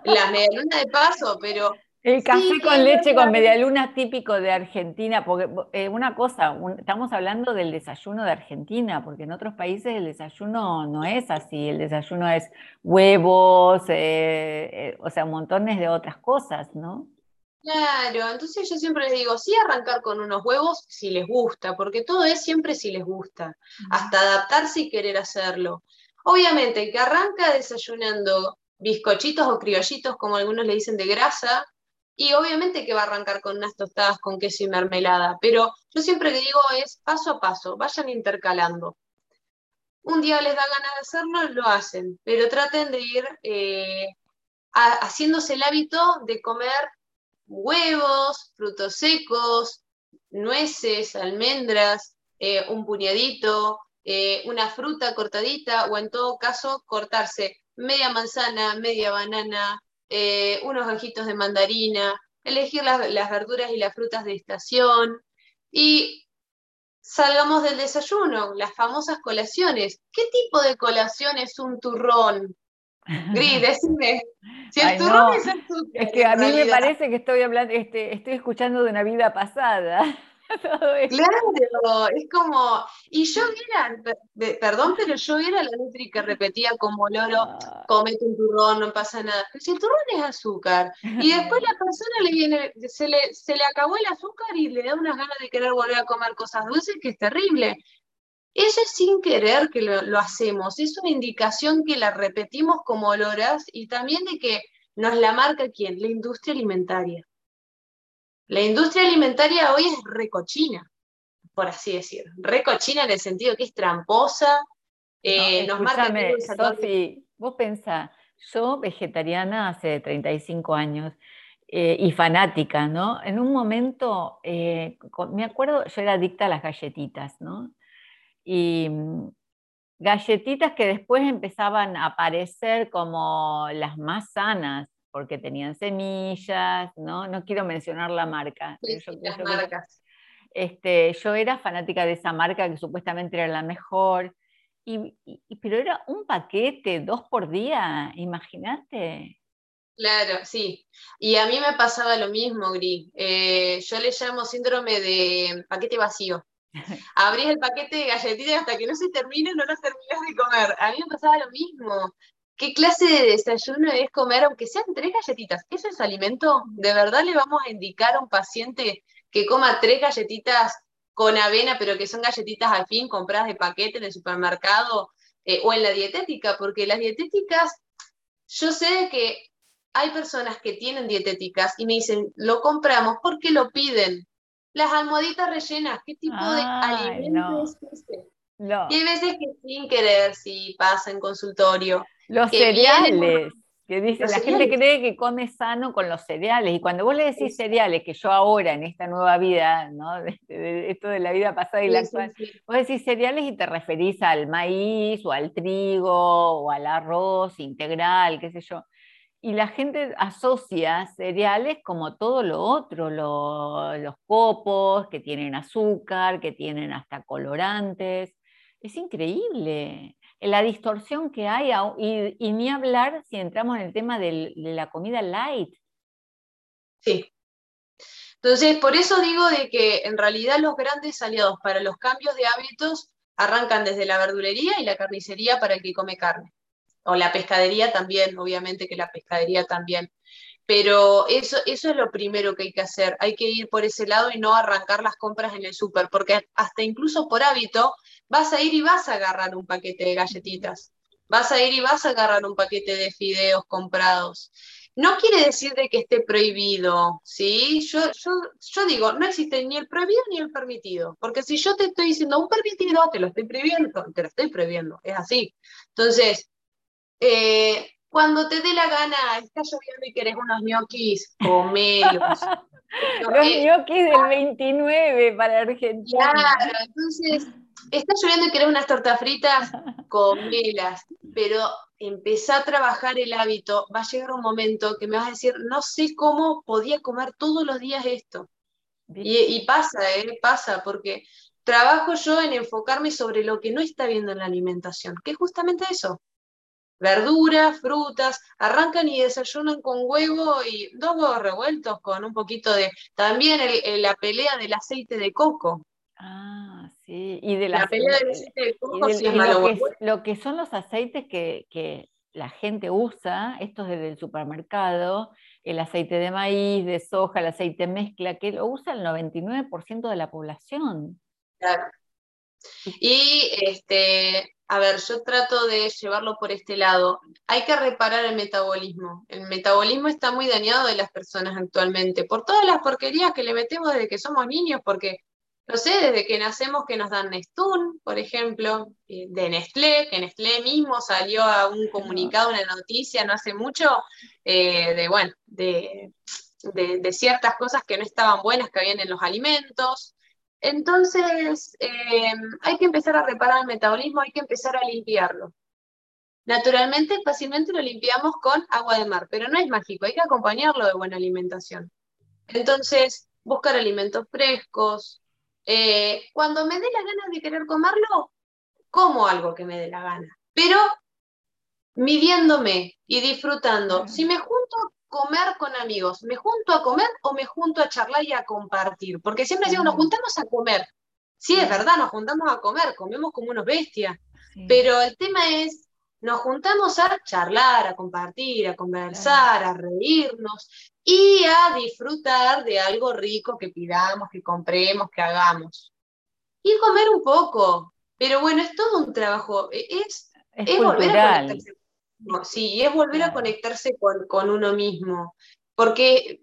Las medialunas de paso, pero el café con leche con medialuna típico de Argentina, porque eh, una cosa, estamos hablando del desayuno de Argentina, porque en otros países el desayuno no es así, el desayuno es huevos, eh, eh, o sea, montones de otras cosas, ¿no? Claro, entonces yo siempre les digo, sí arrancar con unos huevos si les gusta, porque todo es siempre si les gusta, hasta adaptarse y querer hacerlo. Obviamente, que arranca desayunando bizcochitos o criollitos, como algunos le dicen, de grasa, y obviamente que va a arrancar con unas tostadas con queso y mermelada, pero yo siempre que digo es paso a paso, vayan intercalando. Un día les da ganas de hacerlo, lo hacen, pero traten de ir eh, haciéndose el hábito de comer huevos, frutos secos, nueces, almendras, eh, un puñadito, eh, una fruta cortadita o en todo caso cortarse media manzana, media banana, eh, unos ojitos de mandarina, elegir las, verduras y las frutas de estación y salgamos del desayuno, las famosas colaciones. ¿Qué tipo de colación es un turrón? Gris, *laughs* decime. Si el turrón es Es que a mí me parece que estoy hablando, este, estoy escuchando de una vida pasada. *laughs* Claro, es como, y yo era, perdón, pero yo era la Nutri que repetía como loro, ah. comete un turrón, no pasa nada. Pero si el turrón es azúcar, y después la persona le viene, se le, se le acabó el azúcar y le da unas ganas de querer volver a comer cosas dulces, que es terrible. Eso es sin querer que lo, lo hacemos, es una indicación que la repetimos como oloras y también de que nos la marca quién, la industria alimentaria. La industria alimentaria hoy es recochina, por así decir. Recochina en el sentido que es tramposa, eh, nos marca... Sofi, vos pensás, yo vegetariana hace 35 años eh, y fanática, ¿no? En un momento, eh, me acuerdo, yo era adicta a las galletitas, ¿no? Y mm, galletitas que después empezaban a aparecer como las más sanas, porque tenían semillas, ¿no? No quiero mencionar la marca. yo, las marcas. Este, yo era fanática de esa marca que supuestamente era la mejor, y, pero era un paquete, dos por día, imagínate. Claro, sí. Y a mí me pasaba lo mismo, Gris. Eh, yo le llamo síndrome de paquete vacío. *laughs* Abrís el paquete de galletitas hasta que no se termine, no lo terminas de comer. A mí me pasaba lo mismo. ¿Qué clase de desayuno es comer, aunque sean tres galletitas? ¿Eso es alimento? ¿De verdad le vamos a indicar a un paciente que coma tres galletitas con avena, pero que son galletitas al fin compradas de paquete en el supermercado eh, o en la dietética? Porque las dietéticas, yo sé que hay personas que tienen dietéticas y me dicen, lo compramos porque lo piden. Las almohaditas rellenas, ¿qué tipo de alimento es ese? Y hay veces que sin querer, si pasa en consultorio, los cereales. Que dice, la gente cree que come sano con los cereales. Y cuando vos le decís cereales, que yo ahora en esta nueva vida, ¿no? *laughs* De, esto de la vida pasada y la actual, vos decís cereales y te referís al maíz o al trigo o al arroz integral, qué sé yo. Y la gente asocia cereales como todo lo otro, los copos que tienen azúcar, que tienen hasta colorantes. Es increíble la distorsión que hay, y, ni hablar si entramos en el tema de la comida light. Sí. Entonces, por eso digo de que en realidad los grandes aliados para los cambios de hábitos arrancan desde la verdulería y la carnicería para el que come carne. O la pescadería también, obviamente que la pescadería también. Pero eso, eso es lo primero que hay que hacer. Hay que ir por ese lado y no arrancar las compras en el súper, porque hasta incluso por hábito vas a ir y vas a agarrar un paquete de galletitas, vas a ir y vas a agarrar un paquete de fideos comprados. No quiere decir de que esté prohibido, ¿sí? Yo, yo, digo, no existe ni el prohibido ni el permitido, porque si yo te estoy diciendo un permitido, te lo estoy prohibiendo, te lo estoy prohibiendo, es así. Entonces, eh, cuando te dé la gana, está lloviendo y querés unos ñoquis, comelos. *laughs* Los ñoquis del 29 para Argentina. Claro, entonces, está lloviendo y querés unas tortas fritas, *laughs* comelas, pero empezá a trabajar el hábito, va a llegar un momento que me vas a decir, no sé cómo podía comer todos los días esto. Y, pasa, ¿eh? pasa, porque trabajo yo en enfocarme sobre lo que no está viendo en la alimentación, que es justamente eso. Verduras, frutas, arrancan y desayunan con huevo y dos huevos revueltos con un poquito de... También la pelea del aceite de coco. Ah, sí, y de la, pelea del aceite de coco lo, que, lo, que, son los aceites que, la gente usa, estos desde el supermercado, el aceite de maíz, de soja, el aceite mezcla, que lo usa el 99% de la población. Claro. Y este, a ver, yo trato de llevarlo por este lado. Hay que reparar el metabolismo. El metabolismo está muy dañado de las personas actualmente por todas las porquerías que le metemos desde que somos niños, porque no sé, desde que nacemos que nos dan Nestún, por ejemplo, de Nestlé, que Nestlé mismo salió a un comunicado, una noticia no hace mucho, eh, de, bueno, de, ciertas cosas que no estaban buenas que habían en los alimentos. Entonces, eh, hay que empezar a reparar el metabolismo, hay que empezar a limpiarlo. Naturalmente, fácilmente lo limpiamos con agua de mar, pero no es mágico, hay que acompañarlo de buena alimentación. Entonces, buscar alimentos frescos, eh, cuando me dé la gana de querer comerlo, como algo que me dé la gana, pero midiéndome y disfrutando. Si me junto a comer con amigos, ¿me junto a comer o me junto a charlar y a compartir? Porque siempre decimos, nos juntamos a comer. Sí, es verdad, nos juntamos a comer, comemos como unos bestias, pero el tema es, nos juntamos a charlar, a compartir, a conversar, a reírnos y a disfrutar de algo rico que pidamos, que compremos, que hagamos. Y comer un poco, pero bueno, es todo un trabajo, e, es, es, volver a conectarse. Sí, es volver a conectarse con, uno mismo, porque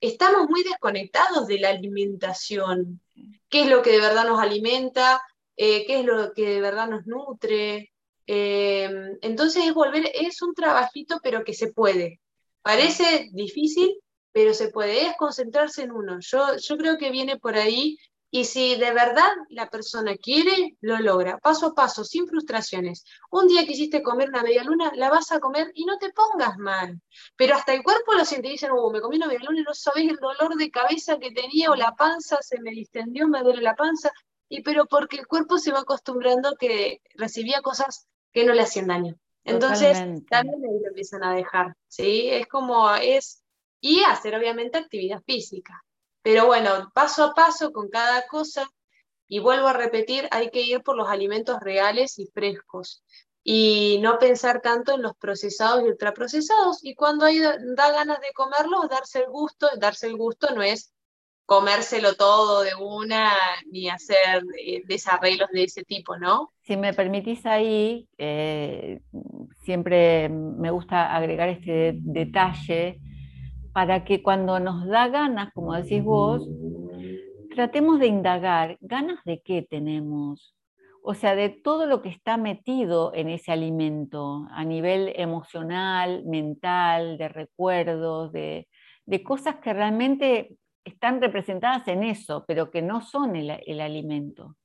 estamos muy desconectados de la alimentación. ¿Qué es lo que de verdad nos alimenta? Eh, ¿Qué es lo que de verdad nos nutre? Eh, entonces es volver, es un trabajito, pero que se puede. Parece difícil, pero se puede, es concentrarse en uno. Yo, yo creo que viene por ahí y si de verdad la persona quiere, lo logra, paso a paso, sin frustraciones. Un día quisiste comer una media luna, la vas a comer y no te pongas mal. Pero hasta el cuerpo lo siente y dicen, oh, me comí una media luna y no sabés el dolor de cabeza que tenía o la panza se me distendió, me duele la panza. Y pero porque el cuerpo se va acostumbrando que recibía cosas que no le hacían daño. Entonces, también ahí lo empiezan a dejar, ¿sí? Es como, es, y hacer obviamente actividad física. Pero bueno, paso a paso con cada cosa, y vuelvo a repetir, hay que ir por los alimentos reales y frescos, y no pensar tanto en los procesados y ultraprocesados, y cuando hay, da ganas de comerlos, darse el gusto, darse el gusto no es comérselo todo de una ni hacer eh, desarreglos de ese tipo, ¿no? Si me permitís ahí, eh, siempre me gusta agregar este detalle para que cuando nos da ganas, como decís vos, tratemos de indagar, ¿ganas de qué tenemos? O sea, de todo lo que está metido en ese alimento, a nivel emocional, mental, de recuerdos, de, de cosas que realmente están representadas en eso, pero que no son el, alimento.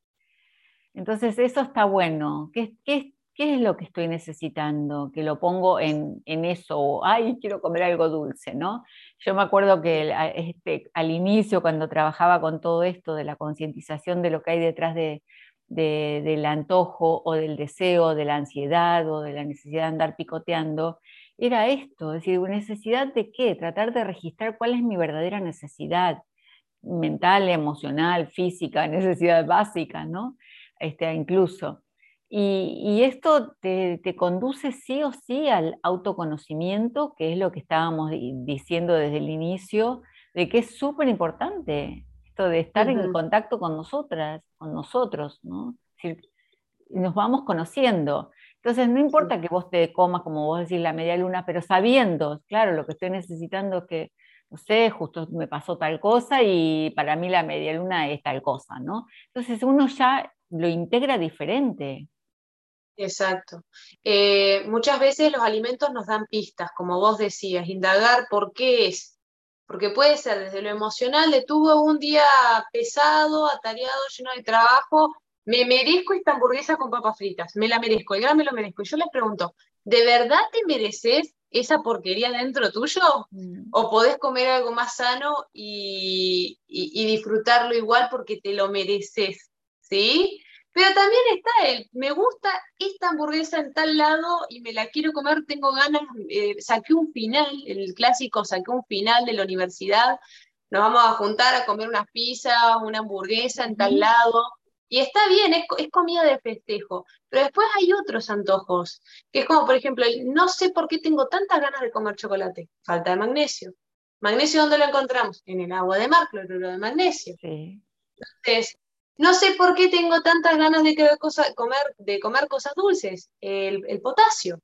Entonces, eso está bueno. ¿Qué, ¿Qué, es lo que estoy necesitando? Que lo pongo en, eso, ay, quiero comer algo dulce, ¿no? Yo me acuerdo que este, al inicio, cuando trabajaba con todo esto de la concientización de lo que hay detrás de, del antojo o del deseo, de la ansiedad o de la necesidad de andar picoteando, era esto, es decir, necesidad de qué? Tratar de registrar cuál es mi verdadera necesidad mental, emocional, física, *laughs* necesidad básica, ¿no? Este, incluso. Y, esto te, conduce sí o sí al autoconocimiento, que es lo que estábamos diciendo desde el inicio, de que es súper importante esto de estar en contacto con nosotras, con nosotros, ¿no? nos vamos conociendo Entonces, no importa que vos te comas, como vos decís, la media luna, pero sabiendo, claro, lo que estoy necesitando es que, no sé, justo me pasó tal cosa y para mí la media luna es tal cosa, ¿no? Entonces, uno ya lo integra diferente. Exacto. Eh, muchas veces los alimentos nos dan pistas, como vos decías, indagar por qué es. Porque puede ser desde lo emocional, de tuvo un día pesado, atareado, lleno de trabajo, me merezco esta hamburguesa con papas fritas, me la merezco, el gran me lo merezco. Y yo les pregunto, ¿de verdad te mereces esa porquería dentro tuyo? Mm. ¿O podés comer algo más sano y, y disfrutarlo igual porque te lo mereces? ¿Sí? Pero también está el, me gusta esta hamburguesa en tal lado y me la quiero comer, tengo ganas, eh, saqué un final, el clásico saqué un final de la universidad, nos vamos a juntar a comer unas pizzas, una hamburguesa en tal lado, y está bien, es, es, comida de festejo, pero después hay otros antojos, que es como, por ejemplo, no sé por qué tengo tantas ganas de comer chocolate, falta de magnesio. ¿Magnesio dónde lo encontramos? En el agua de mar, cloruro de magnesio. Sí. Entonces, no sé por qué tengo tantas ganas de, comer, de comer cosas dulces, el, potasio.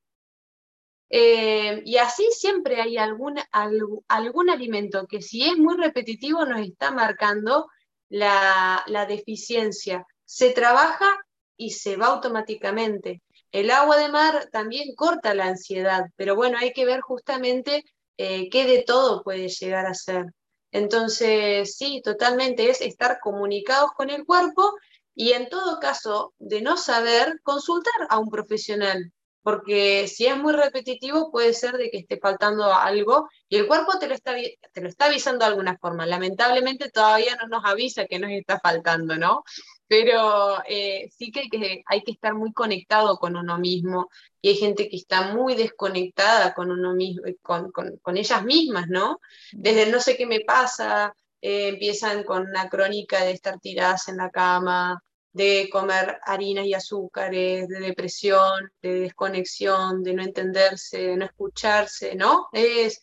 Eh, y así siempre hay algún, algún, alimento que si es muy repetitivo nos está marcando la, la, deficiencia. Se trabaja y se va automáticamente. El agua de mar también corta la ansiedad, pero bueno, hay que ver justamente eh, qué de todo puede llegar a ser. Entonces, sí, totalmente es estar comunicados con el cuerpo y en todo caso, de no saber, consultar a un profesional, porque si es muy repetitivo puede ser de que esté faltando algo y el cuerpo te lo está, te lo está avisando de alguna forma. Lamentablemente todavía no nos avisa que nos está faltando, ¿no? Pero eh, sí que hay, que hay que estar muy conectado con uno mismo y hay gente que está muy desconectada con uno mismo, con, con, ellas mismas, ¿no? Desde no sé qué me pasa, eh, empiezan con una crónica de estar tiradas en la cama, de comer harinas y azúcares, de depresión, de desconexión, de no entenderse, de no escucharse, ¿no? Es,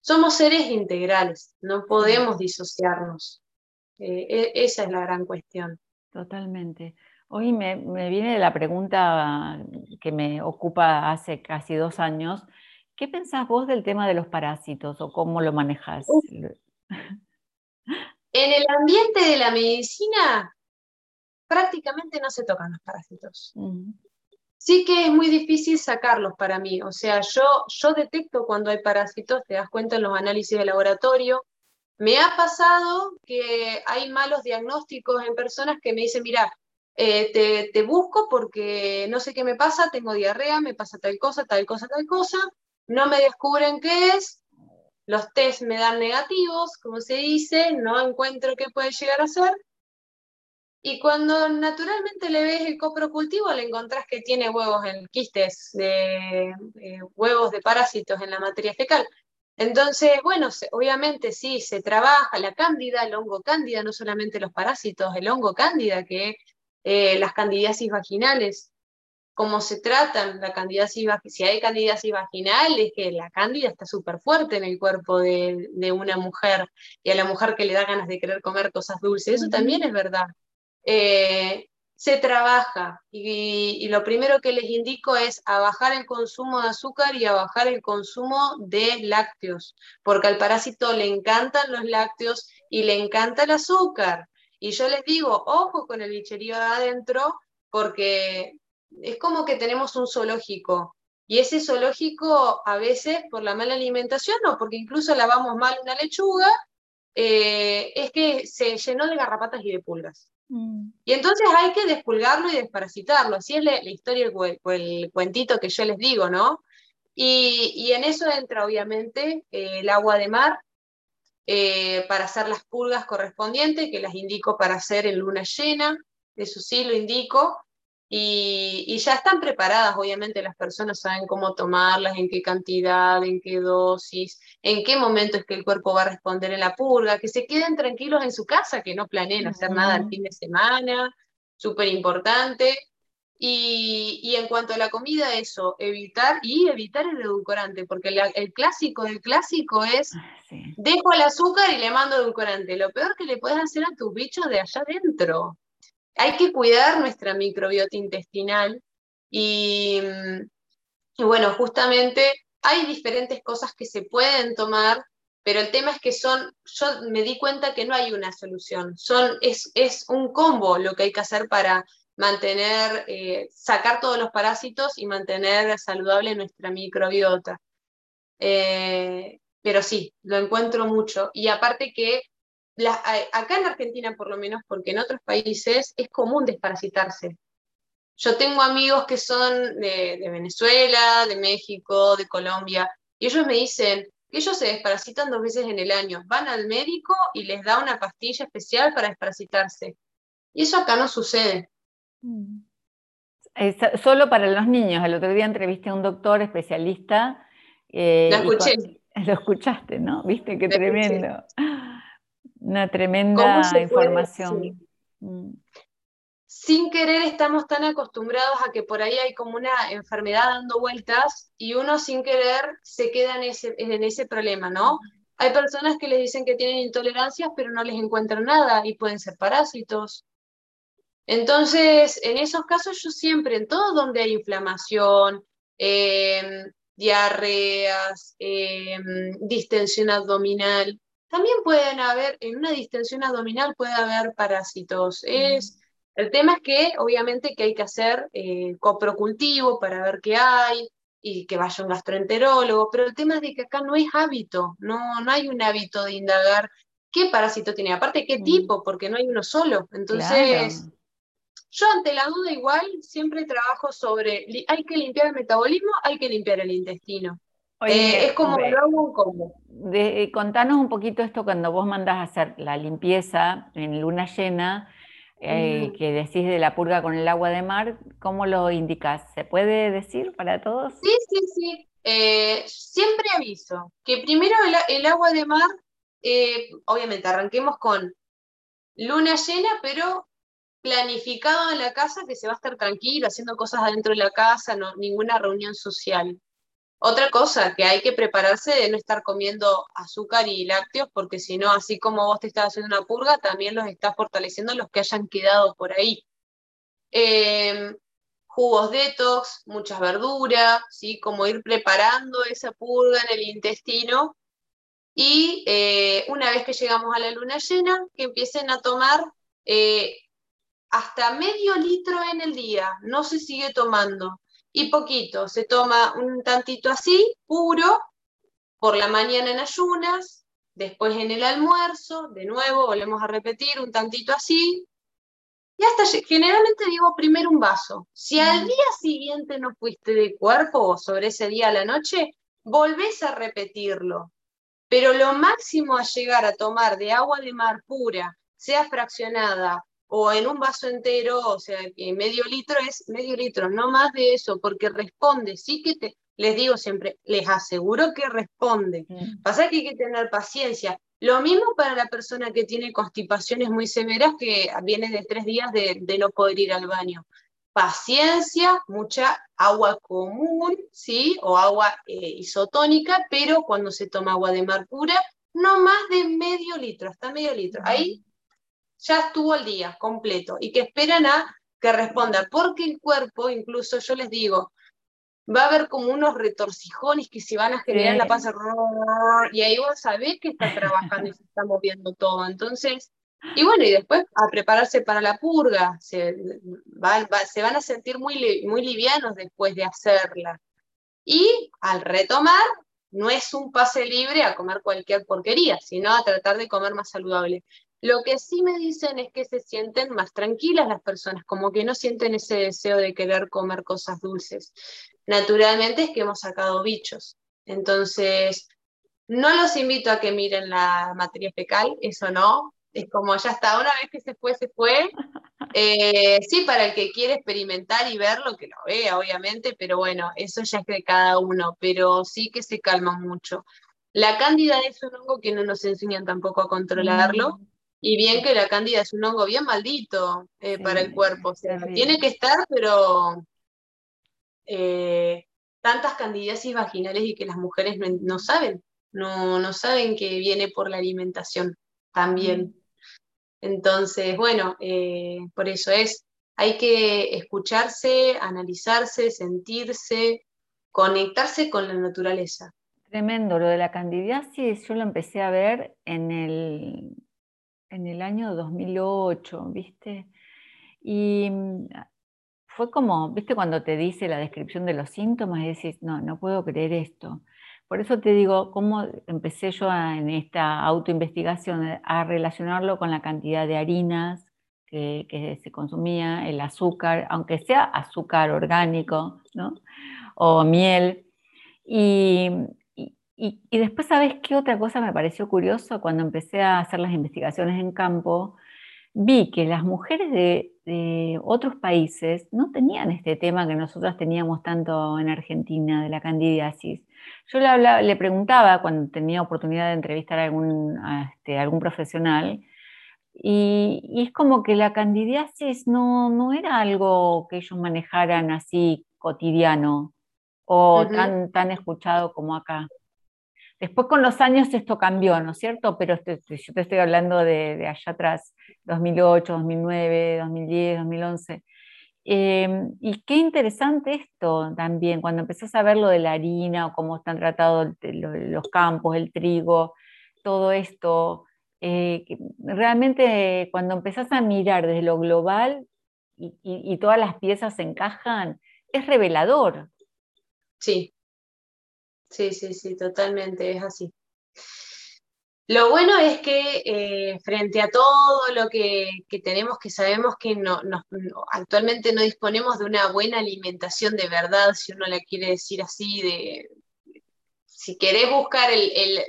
somos seres integrales, no podemos disociarnos. Eh, e, esa es la gran cuestión. Totalmente. Hoy me, viene la pregunta que me ocupa hace casi dos años. ¿Qué pensás vos del tema de los parásitos o cómo lo manejas? En el ambiente de la medicina prácticamente no se tocan los parásitos. Sí que es muy difícil sacarlos para mí. O sea, yo, yo detecto cuando hay parásitos, te das cuenta en los análisis de laboratorio, me ha pasado que hay malos diagnósticos en personas que me dicen, mira, eh, te, busco porque no sé qué me pasa, tengo diarrea, me pasa tal cosa, tal cosa, tal cosa, no me descubren qué es, los test me dan negativos, como se dice, no encuentro qué puede llegar a ser, y cuando naturalmente le ves el coprocultivo, le encontrás que tiene huevos en quistes de eh, huevos de parásitos en la materia fecal. Entonces, bueno, obviamente sí, se trabaja la cándida, el hongo cándida, no solamente los parásitos, el hongo cándida, que eh, las candidiasis vaginales, cómo se tratan la candidiasis si hay candidiasis vaginal, es que la cándida está súper fuerte en el cuerpo de, una mujer y a la mujer que le da ganas de querer comer cosas dulces, eso también es verdad. Eh, se trabaja y, lo primero que les indico es a bajar el consumo de azúcar y a bajar el consumo de lácteos, porque al parásito le encantan los lácteos y le encanta el azúcar. Y yo les digo, ojo con el bicherío adentro, porque es como que tenemos un zoológico. Y ese zoológico a veces por la mala alimentación o porque incluso lavamos mal una lechuga, eh, es que se llenó de garrapatas y de pulgas. Mm. Y entonces hay que despulgarlo y desparasitarlo. Así es la, historia, el, cuentito que yo les digo, ¿no? Y, en eso entra obviamente eh, el agua de mar eh, para hacer las pulgas correspondientes, que las indico para hacer en luna llena, eso sí lo indico. Y, ya están preparadas, obviamente las personas saben cómo tomarlas, en qué cantidad, en qué dosis, en qué momento es que el cuerpo va a responder en la purga, que se queden tranquilos en su casa, que no planeen hacer nada el fin de semana, súper importante. Y, en cuanto a la comida, eso, evitar y evitar el edulcorante, porque el clásico del clásico es, ah, dejo el azúcar y le mando edulcorante. Lo peor que le puedes hacer a tus bichos de allá adentro hay que cuidar nuestra microbiota intestinal Y, bueno, justamente hay diferentes cosas que se pueden tomar, pero el tema es que son, yo me di cuenta que no hay una solución, son, es, es un combo lo que hay que hacer para mantener, eh, sacar todos los parásitos y mantener saludable nuestra microbiota. Eh, pero sí, lo encuentro mucho. Y aparte que acá en Argentina por lo menos, porque en otros países es común desparasitarse. Yo tengo amigos que son de, Venezuela, de México, de Colombia, y ellos me dicen que ellos se desparasitan dos veces en el año. Van al médico y les da una pastilla especial para desparasitarse. Y eso acá no sucede. Mm. solo para los niños. El otro día entrevisté a un doctor especialista. Eh, lo escuché. *laughs* lo escuchaste, ¿no? Viste qué tremendo. Una tremenda información. Mm. Sin querer estamos tan acostumbrados a que por ahí hay como una enfermedad dando vueltas y uno sin querer se queda en ese, en ese problema, ¿no? Hay personas que les dicen que tienen intolerancias, pero no les encuentran nada y pueden ser parásitos. Entonces, en esos casos yo siempre, en todo donde hay inflamación, em, diarreas, em, distensión abdominal, también pueden haber, en una distensión abdominal puede haber parásitos. Es, el tema es que obviamente que hay que hacer eh, coprocultivo para ver qué hay y que vaya un gastroenterólogo, pero el tema es de que acá no es hábito, no, no hay un hábito de indagar qué parásito tiene, aparte qué tipo, porque no hay uno solo. Entonces, yo ante la duda igual siempre trabajo sobre, hay que limpiar el metabolismo, hay que limpiar el intestino. Eh, es como lo hago un combo. De, contanos un poquito esto cuando vos mandás a hacer la limpieza en luna llena, eh, que decís de la purga con el agua de mar, ¿cómo lo indicas? ¿Se puede decir para todos? Sí, sí, sí. Eh, siempre aviso que primero el, agua de mar, obviamente arranquemos con luna llena, pero planificado en la casa que se va a estar tranquilo, haciendo cosas adentro de la casa, no, ninguna reunión social. Otra cosa, que hay que prepararse de no estar comiendo azúcar y lácteos, porque si no, así como vos te estás haciendo una purga, también los estás fortaleciendo los que hayan quedado por ahí. Em, jugos detox, muchas verduras, ¿sí? como ir preparando esa purga en el intestino. Y eh, una vez que llegamos a la luna llena, que empiecen a tomar eh, hasta medio litro en el día, no se sigue tomando. Y poquito, se toma un tantito así, puro, por la mañana en ayunas, después en el almuerzo, de nuevo volvemos a repetir un tantito así. Y hasta generalmente digo primero un vaso. Si al día siguiente no fuiste de cuerpo o sobre ese día a la noche, volvés a repetirlo. Pero lo máximo a llegar a tomar de agua de mar pura, sea fraccionada o en un vaso entero, o sea, medio litro es medio litro, no más de eso, porque responde, sí que te, les digo siempre, les aseguro que responde. Mm. Pasa que hay que tener paciencia. Lo mismo para la persona que tiene constipaciones muy severas, que viene de tres días de, no poder ir al baño. Paciencia, mucha agua común, ¿sí? O agua eh, isotónica, pero cuando se toma agua de mar pura, no más de medio litro, hasta medio litro. Ahí ya estuvo el día completo y que esperan a que responda, porque el cuerpo, incluso yo les digo, va a haber como unos retorcijones que se van a generar en la panza y ahí vos sabés que está trabajando y se está moviendo todo. Entonces, y bueno, y después a prepararse para la purga, se, se van a sentir muy, muy livianos después de hacerla. Y al retomar, no es un pase libre a comer cualquier porquería, sino a tratar de comer más saludable. Lo que sí me dicen es que se sienten más tranquilas las personas, como que no sienten ese deseo de querer comer cosas dulces. Naturalmente es que hemos sacado bichos. Entonces, no los invito a que miren la materia fecal, eso no. Es como ya está, una vez que se fue, se fue. Eh, sí, para el que quiere experimentar y verlo, que lo vea, obviamente, pero bueno, eso ya es de cada uno, pero sí que se calma mucho. La cándida es un hongo que no nos enseñan tampoco a controlarlo. Mm. Y bien que la cándida es un hongo bien maldito eh, para el cuerpo. O sea, tiene que estar, pero eh, tantas candidiasis vaginales y que las mujeres no, saben, no, no, saben que viene por la alimentación también. Entonces, bueno, eh, por eso es. hay que escucharse, analizarse, sentirse, conectarse con la naturaleza. Tremendo, lo de la candidiasis yo lo empecé a ver en el, en el año 2008, ¿viste? Y mm, fue como, ¿viste? Cuando te dice la descripción de los síntomas y decís, no, no puedo creer esto. Por eso te digo, cómo empecé yo en esta autoinvestigación a relacionarlo con la cantidad de harinas que, se consumía, el azúcar, aunque sea azúcar orgánico, ¿no? O miel. Y, y, después, ¿sabes qué otra cosa me pareció curioso? Cuando empecé a hacer las investigaciones en campo, vi que las mujeres de, de, otros países no tenían este tema que nosotros teníamos tanto en Argentina, de la candidiasis. Yo le, le preguntaba cuando tenía oportunidad de entrevistar a algún, este, algún profesional, y, es como que la candidiasis no, no, era algo que ellos manejaran así cotidiano o tan, tan escuchado como acá. Después con los años esto cambió, ¿no es cierto? Pero este, este, yo te estoy hablando de, allá atrás, 2008, 2009, 2010, 2011. y qué interesante esto también, cuando empezás a ver lo de la harina o cómo están tratados los campos, el trigo, todo esto, eh, realmente cuando empezás a mirar desde lo global y, todas las piezas se encajan, es revelador. Sí, sí, sí, sí, totalmente, es así. Lo bueno es que eh, frente a todo lo que, tenemos, que sabemos que no, actualmente no disponemos de una buena alimentación de verdad, si uno la quiere decir así, de, si querés buscar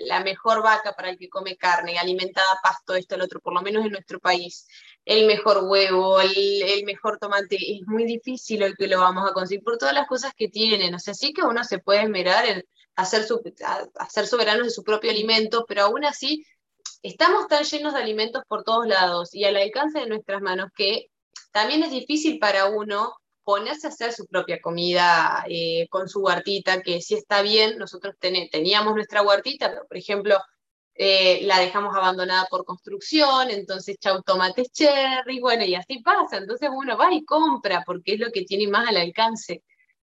la mejor vaca para el que come carne, alimentada pasto, esto, el otro, por lo menos en nuestro país, el mejor huevo, el, mejor tomate, es muy difícil el que lo vamos a conseguir por todas las cosas que tienen. O sea, sí que uno se puede esmerar en su, hacer soberanos de su propio alimento, pero aún así estamos tan llenos de alimentos por todos lados y al alcance de nuestras manos que también es difícil para uno ponerse a hacer su propia comida eh, con su huertita, que si está bien, nosotros teníamos nuestra huertita, pero por ejemplo eh, la dejamos abandonada por construcción, entonces chau tomates cherry, bueno, y así pasa, entonces uno va y compra porque es lo que tiene más al alcance.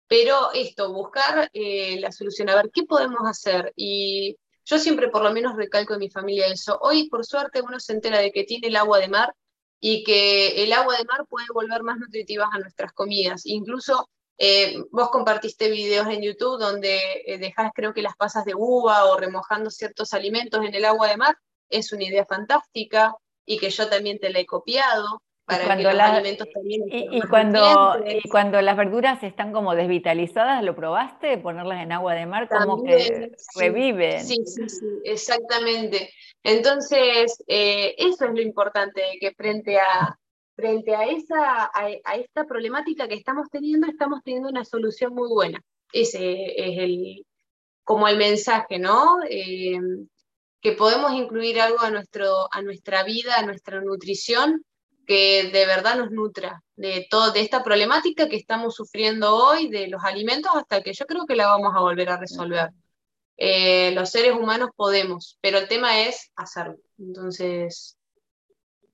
Pero esto, buscar eh, la solución, a ver qué podemos hacer. Y yo siempre por lo menos recalco en mi familia eso. Hoy, por suerte, uno se entera de que tiene el agua de mar y que el agua de mar puede volver más nutritivas a nuestras comidas. Incluso eh, vos compartiste videos en YouTube donde eh, dejás creo que las pasas de uva o remojando ciertos alimentos en el agua de mar. Es una idea fantástica y que yo también te la he copiado. Para que los alimentos también y, cuando, y cuando las verduras están como desvitalizadas, ¿lo probaste? Ponerlas en agua de mar, como que reviven. Sí, sí, sí, exactamente. Entonces, eh, eso es lo importante, que frente a, frente a, esa, a, esta problemática que estamos teniendo, estamos teniendo una solución muy buena. Ese es el, como el mensaje, ¿no? Eh, que podemos incluir algo a, nuestro, a nuestra vida, a nuestra nutrición, que de verdad nos nutra de, todo, de esta problemática que estamos sufriendo hoy, de los alimentos, hasta que yo creo que la vamos a volver a resolver. Eh, los seres humanos podemos, pero el tema es hacerlo. Entonces.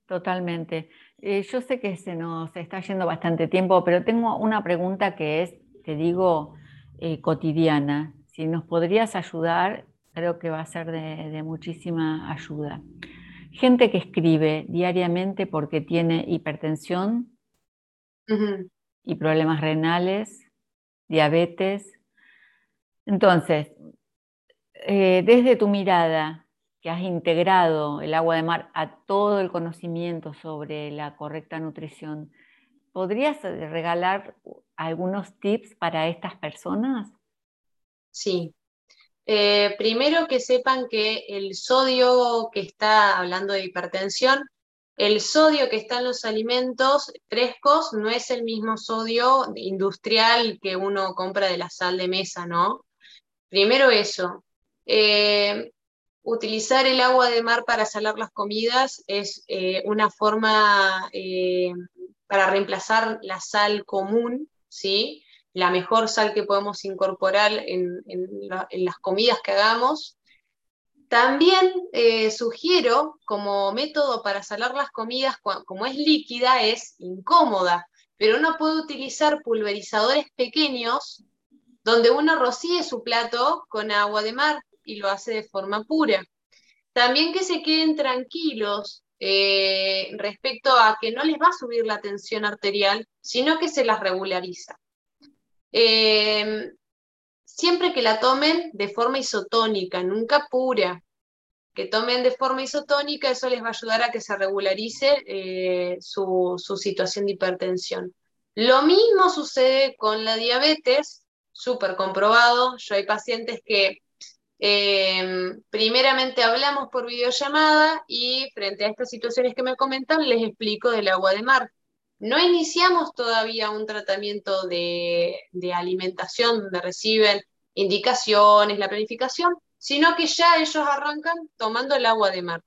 Totalmente. Eh, yo sé que se nos está yendo bastante tiempo, pero tengo una pregunta que es, te digo, eh, cotidiana. Si nos podrías ayudar, creo que va a ser de, muchísima ayuda. Gente que escribe diariamente porque tiene hipertensión y problemas renales, diabetes. Entonces, eh, desde tu mirada, que has integrado el agua de mar a todo el conocimiento sobre la correcta nutrición, ¿podrías eh, regalar algunos tips para estas personas? Sí. Eh, primero que sepan que el sodio que está hablando de hipertensión, el sodio que está en los alimentos frescos no es el mismo sodio industrial que uno compra de la sal de mesa, ¿no? Primero eso. Eh, utilizar el agua de mar para salar las comidas es eh, una forma para reemplazar la sal común, ¿sí? La mejor sal que podemos incorporar en, las comidas que hagamos. También sugiero como método para salar las comidas, como es líquida, es incómoda. pero uno puede utilizar pulverizadores pequeños donde uno rocíe su plato con agua de mar y lo hace de forma pura. También que se queden tranquilos eh, respecto a que no les va a subir la tensión arterial, sino que se las regulariza. Eh, siempre que la tomen de forma isotónica, nunca pura, que tomen de forma isotónica, eso les va a ayudar a que se regularice eh, su, situación de hipertensión. Lo mismo sucede con la diabetes, súper comprobado. Yo hay pacientes que em, primeramente hablamos por videollamada y frente a estas situaciones que me comentan les explico del agua de mar. No iniciamos todavía un tratamiento de, de alimentación donde reciben indicaciones, la planificación, sino que ya ellos arrancan tomando el agua de mar.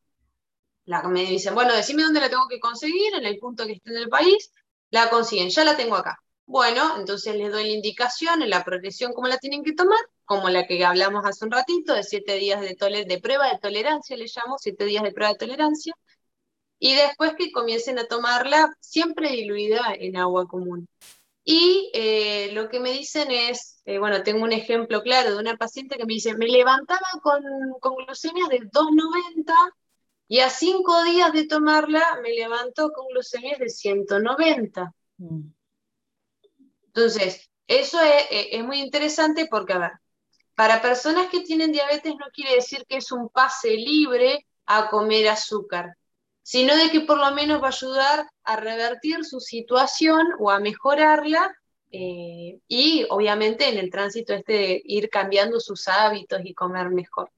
La, me dicen, bueno, decime dónde la tengo que conseguir, en el punto que esté en el país, la consiguen, ya la tengo acá. Bueno, entonces les doy la indicación en la progresión cómo la tienen que tomar, como la que hablamos hace un ratito, de siete días de, de prueba de tolerancia, le llamo, siete días de prueba de tolerancia, y después que comiencen a tomarla siempre diluida en agua común. Y eh, lo que me dicen es, eh, bueno, tengo un ejemplo claro de una paciente que me dice, me levantaba con, con glucemia de 290 y a cinco días de tomarla me levantó con glucemias de 190. Mm. Entonces, eso es, es, muy interesante porque, a ver, para personas que tienen diabetes no quiere decir que es un pase libre a comer azúcar sino de que por lo menos va a ayudar a revertir su situación o a mejorarla eh, y obviamente en el tránsito este de ir cambiando sus hábitos y comer mejor.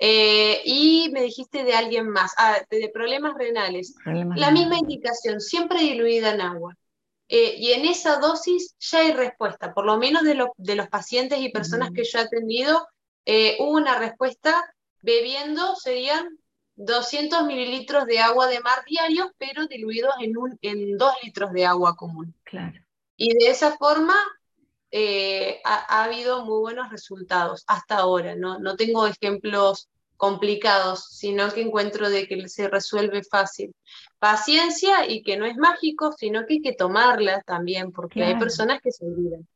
Eh, y me dijiste de alguien más, ah, de, problemas renales. la misma indicación, siempre diluida en agua. Eh, y en esa dosis ya hay respuesta, por lo menos de, de los pacientes y personas que yo he atendido, hubo una respuesta bebiendo, serían 200 mililitros de agua de mar diarios, pero diluidos en, un, en 2 litros de agua común. Claro. Y de esa forma eh, ha, habido muy buenos resultados hasta ahora. No, no tengo ejemplos complicados, sino que encuentro de que se resuelve fácil. Paciencia y que no es mágico, sino que hay que tomarla también, porque hay personas que se olvidan.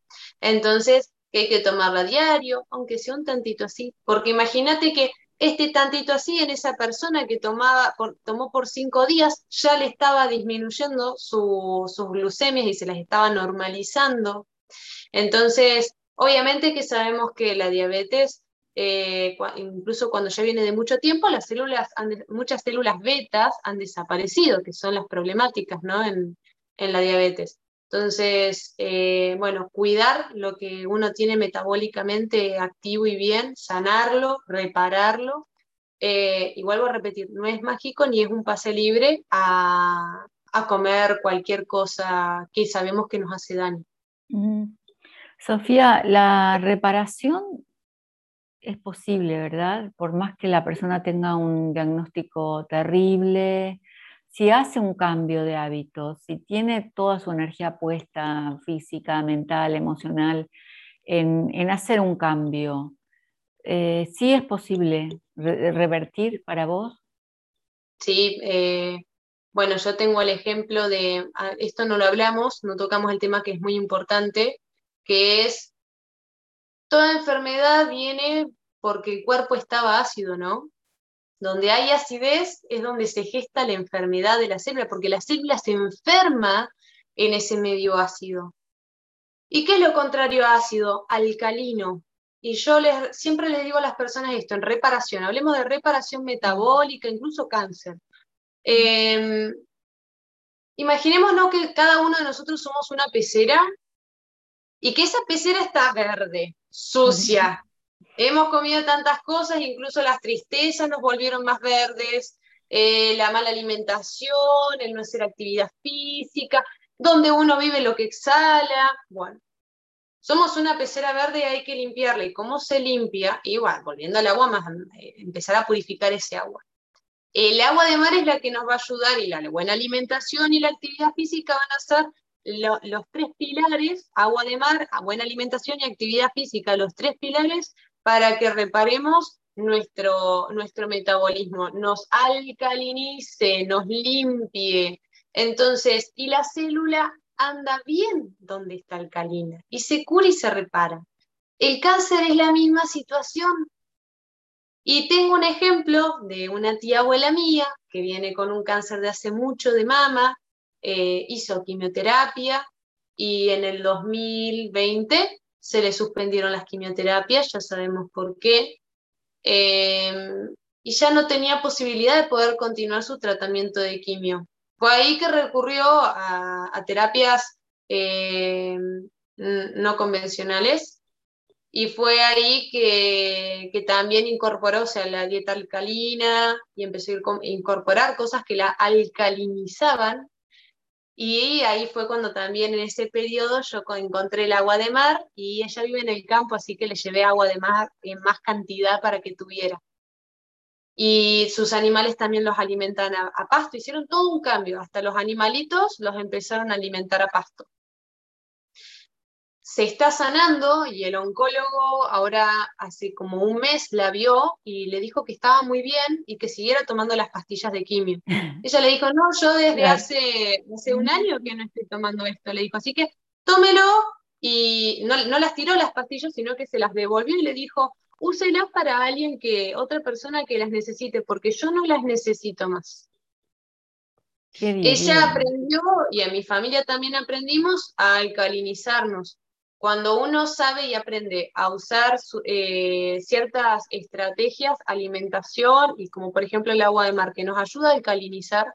Entonces, que hay que tomarla diario, aunque sea un tantito así, porque imagínate que este tantito así en esa persona que tomaba, tomó por cinco días, ya le estaba disminuyendo sus glucemias y se las estaba normalizando. Entonces, obviamente que sabemos que la diabetes, eh, incluso cuando ya viene de mucho tiempo, las células, muchas células betas han desaparecido, que son las problemáticas ¿no? en, en la diabetes. Entonces, eh, bueno, cuidar lo que uno tiene metabólicamente activo y bien, sanarlo, repararlo. Eh, y a repetir, no es mágico ni es un pase libre a, comer cualquier cosa que sabemos que nos hace daño. Sofía, la reparación es posible, ¿verdad? Por más que la persona tenga un diagnóstico terrible, si hace un cambio de hábitos, si tiene toda su energía puesta física, mental, emocional, en, hacer un cambio, eh, ¿sí es posible revertir para vos? Sí, eh, bueno, yo tengo el ejemplo de, ah, esto no lo hablamos, no tocamos el tema que es muy importante, que es, toda enfermedad viene porque el cuerpo estaba ácido, ¿no? Donde hay acidez es donde se gesta la enfermedad de la célula, porque la célula se enferma en ese medio ácido. ¿Y qué es lo contrario a ácido? Alcalino. Y yo les, siempre les digo a las personas esto, en reparación, hablemos de reparación metabólica, incluso cáncer. Eh, imaginémonos que cada uno de nosotros somos una pecera y que esa pecera está verde, sucia, Hemos comido tantas cosas, incluso las tristezas nos volvieron más verdes, eh, la mala alimentación, el no hacer actividad física, donde uno vive lo que exhala. Bueno, somos una pecera verde y hay que limpiarla. ¿Y cómo se limpia? Igual, volviendo al agua, eh, empezar a purificar ese agua. El agua de mar es la que nos va a ayudar y la buena alimentación y la actividad física van a ser los tres pilares, agua de mar, buena alimentación y actividad física, los tres pilares para que reparemos nuestro, nuestro metabolismo, nos alcalinice, nos limpie. Entonces, y la célula anda bien donde está alcalina y se cura y se repara. El cáncer es la misma situación. Y tengo un ejemplo de una tía abuela mía que viene con un cáncer de hace mucho de mama, eh, hizo quimioterapia y en el 2020 se le suspendieron las quimioterapias, ya sabemos por qué, em, y ya no tenía posibilidad de poder continuar su tratamiento de quimio. Fue ahí que recurrió a, terapias em, no convencionales y fue ahí que, que, también incorporó, o sea, la dieta alcalina y empezó a incorporar cosas que la alcalinizaban y ahí fue cuando también en ese periodo yo encontré el agua de mar y ella vive en el campo, así que le llevé agua de mar en más cantidad para que tuviera. Y sus animales también los alimentan a, a pasto, hicieron todo un cambio, hasta los animalitos los empezaron a alimentar a pasto se está sanando y el oncólogo ahora hace como un mes la vio y le dijo que estaba muy bien y que siguiera tomando las pastillas de quimio. *laughs* Ella le dijo, no, yo desde hace, hace un año que no estoy tomando esto, le dijo, así que tómelo y no, no las tiró las pastillas, sino que se las devolvió y le dijo, úselas para alguien que, otra persona que las necesite, porque yo no las necesito más. Ella aprendió, y a mi familia también aprendimos, a alcalinizarnos. Cuando uno sabe y aprende a usar eh, ciertas estrategias, alimentación, y como por ejemplo el agua de mar, que nos ayuda a alcalinizar,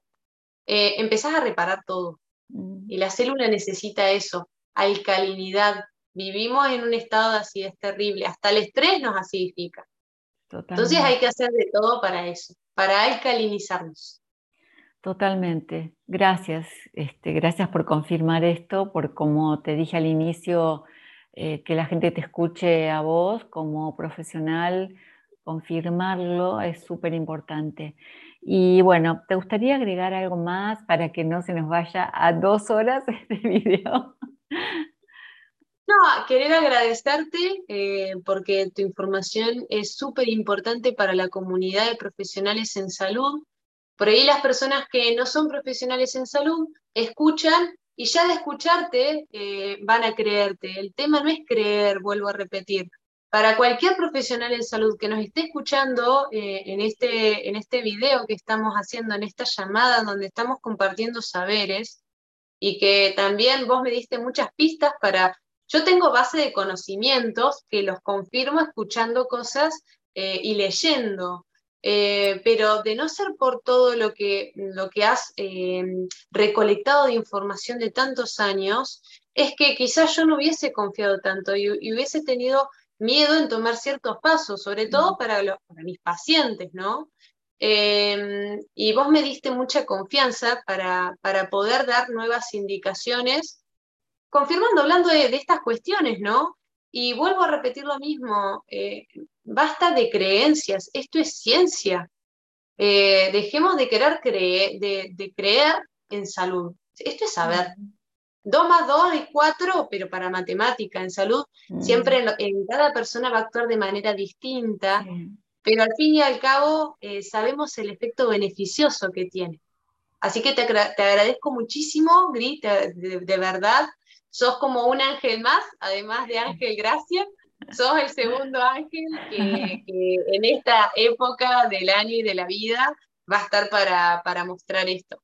eh, empezás a reparar todo. Mm. Y la célula necesita eso, alcalinidad. Vivimos en un estado de acidez terrible, hasta el estrés nos acidifica. Entonces hay que hacer de todo para eso, para alcalinizarnos. Totalmente. Gracias. Este, gracias por confirmar esto, por como te dije al inicio, eh, que la gente te escuche a vos como profesional, confirmarlo es súper importante. Y bueno, ¿te gustaría agregar algo más para que no se nos vaya a dos horas *laughs* este video? No, querer agradecerte eh, porque tu información es súper importante para la comunidad de profesionales en salud. Por ahí las personas que no son profesionales en salud escuchan y ya de escucharte eh, van a creerte. El tema no es creer, vuelvo a repetir. Para cualquier profesional en salud que nos esté escuchando eh, en, este, en este video que estamos haciendo, en esta llamada donde estamos compartiendo saberes, y que también vos me diste muchas pistas para... Yo tengo base de conocimientos que los confirmo escuchando cosas eh, y leyendo. Eh, pero de no ser por todo lo que, lo que has eh, recolectado de información de tantos años, es que quizás yo no hubiese confiado tanto y, hubiese tenido miedo en tomar ciertos pasos, sobre todo para, mis pacientes, ¿no? Em, y vos me diste mucha confianza para, para, poder dar nuevas indicaciones, confirmando, hablando de, de estas cuestiones, ¿no? Y vuelvo a repetir lo mismo, eh, basta de creencias, esto es ciencia. Eh, dejemos de querer creer, de, creer en salud. Esto es saber. Dos más dos es cuatro, pero para matemática, en salud, siempre en, cada persona va a actuar de manera distinta, pero al fin y al cabo eh, sabemos el efecto beneficioso que tiene. Así que te, agradezco muchísimo, Gris, de verdad, sos como un ángel más, además de Ángel Gracia, sos el segundo ángel que, en esta época del año y de la vida va a estar para, para mostrar esto.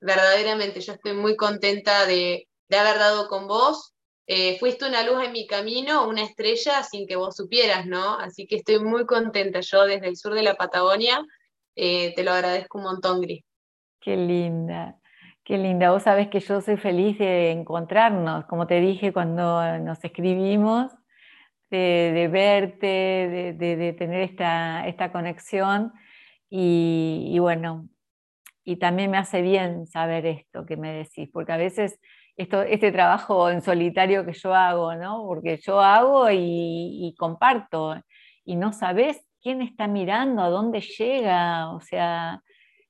Verdaderamente, yo estoy muy contenta de, haber dado con vos. Eh, fuiste una luz en mi camino, una estrella sin que vos supieras, ¿no? Así que estoy muy contenta. Yo desde el sur de la Patagonia eh, te lo agradezco un montón, Gris. Qué linda. Qué linda, vos sabés que yo soy feliz de encontrarnos, como te dije cuando nos escribimos, de, verte, de, tener esta, esta conexión y, bueno, y también me hace bien saber esto que me decís, porque a veces esto, este trabajo en solitario que yo hago, ¿no? Porque yo hago y, y comparto y no sabes quién está mirando, a dónde llega, o sea,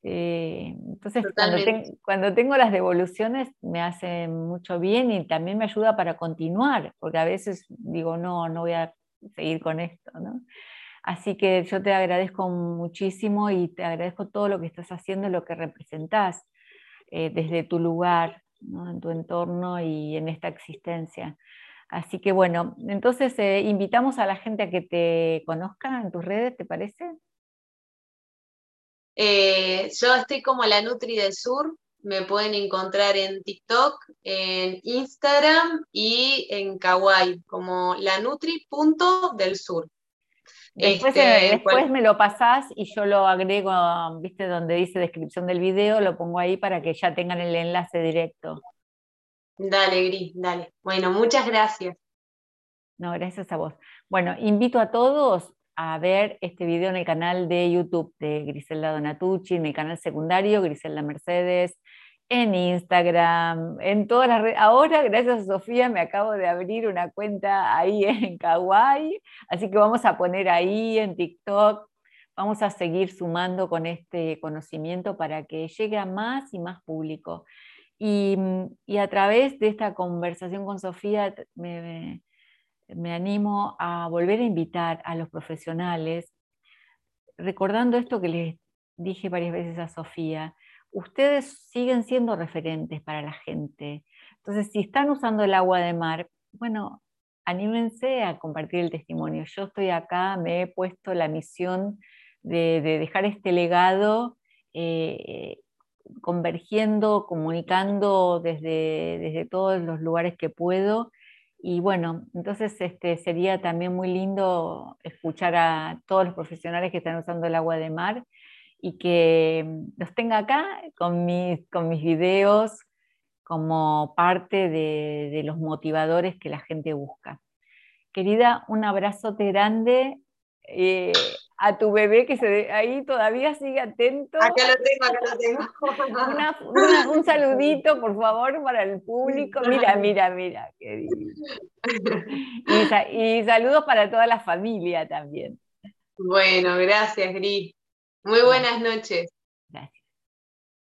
eh, entonces, cuando, tengo las devoluciones me hace mucho bien y también me ayuda para continuar, porque a veces digo, no, no voy a seguir con esto. ¿no? Así que yo te agradezco muchísimo y te agradezco todo lo que estás haciendo, lo que representás eh, desde tu lugar, en tu entorno y en esta existencia. Así que bueno, entonces eh, invitamos a la gente a que te conozca en tus redes, ¿te parece? Eh, yo estoy como la Nutri del Sur, me pueden encontrar en TikTok, en Instagram y en Kawaii, como la Nutri punto del Sur. Después, este, después me lo pasás y yo lo agrego, viste, donde dice descripción del video, lo pongo ahí para que ya tengan el enlace directo. Dale, Gris, dale. Bueno, muchas gracias. No, gracias a vos. Bueno, invito a todos a ver este video en el canal de YouTube de Griselda Donatucci, en el canal secundario Griselda Mercedes, en Instagram, en todas las redes. Ahora, gracias a Sofía, me acabo de abrir una cuenta ahí *laughs* en Kawaii, así que vamos a poner ahí en TikTok. Vamos a seguir sumando con este conocimiento para que llegue a más y más público. Mm, y, a través de esta conversación con Sofía me, animo a volver a invitar a los profesionales, recordando esto que les dije varias veces a Sofía, ustedes siguen siendo referentes para la gente. Entonces, si están usando el agua de mar, bueno, anímense a compartir el testimonio. Yo estoy acá, me he puesto la misión de, dejar este legado eh, convergiendo, comunicando desde, desde todos los lugares que puedo. Y bueno, entonces este, sería también muy lindo escuchar a todos los profesionales que están usando el agua de mar y que los tenga acá con mis, con mis videos como parte de, de los motivadores que la gente busca. Querida, un abrazote grande. Eh, a tu bebé que se ahí todavía sigue atento. Acá lo tengo, acá lo tengo. un saludito, por favor, para el público. Mira, mira, mira. Qué y, y saludos para toda la familia también. Bueno, gracias, Gris. Muy buenas noches.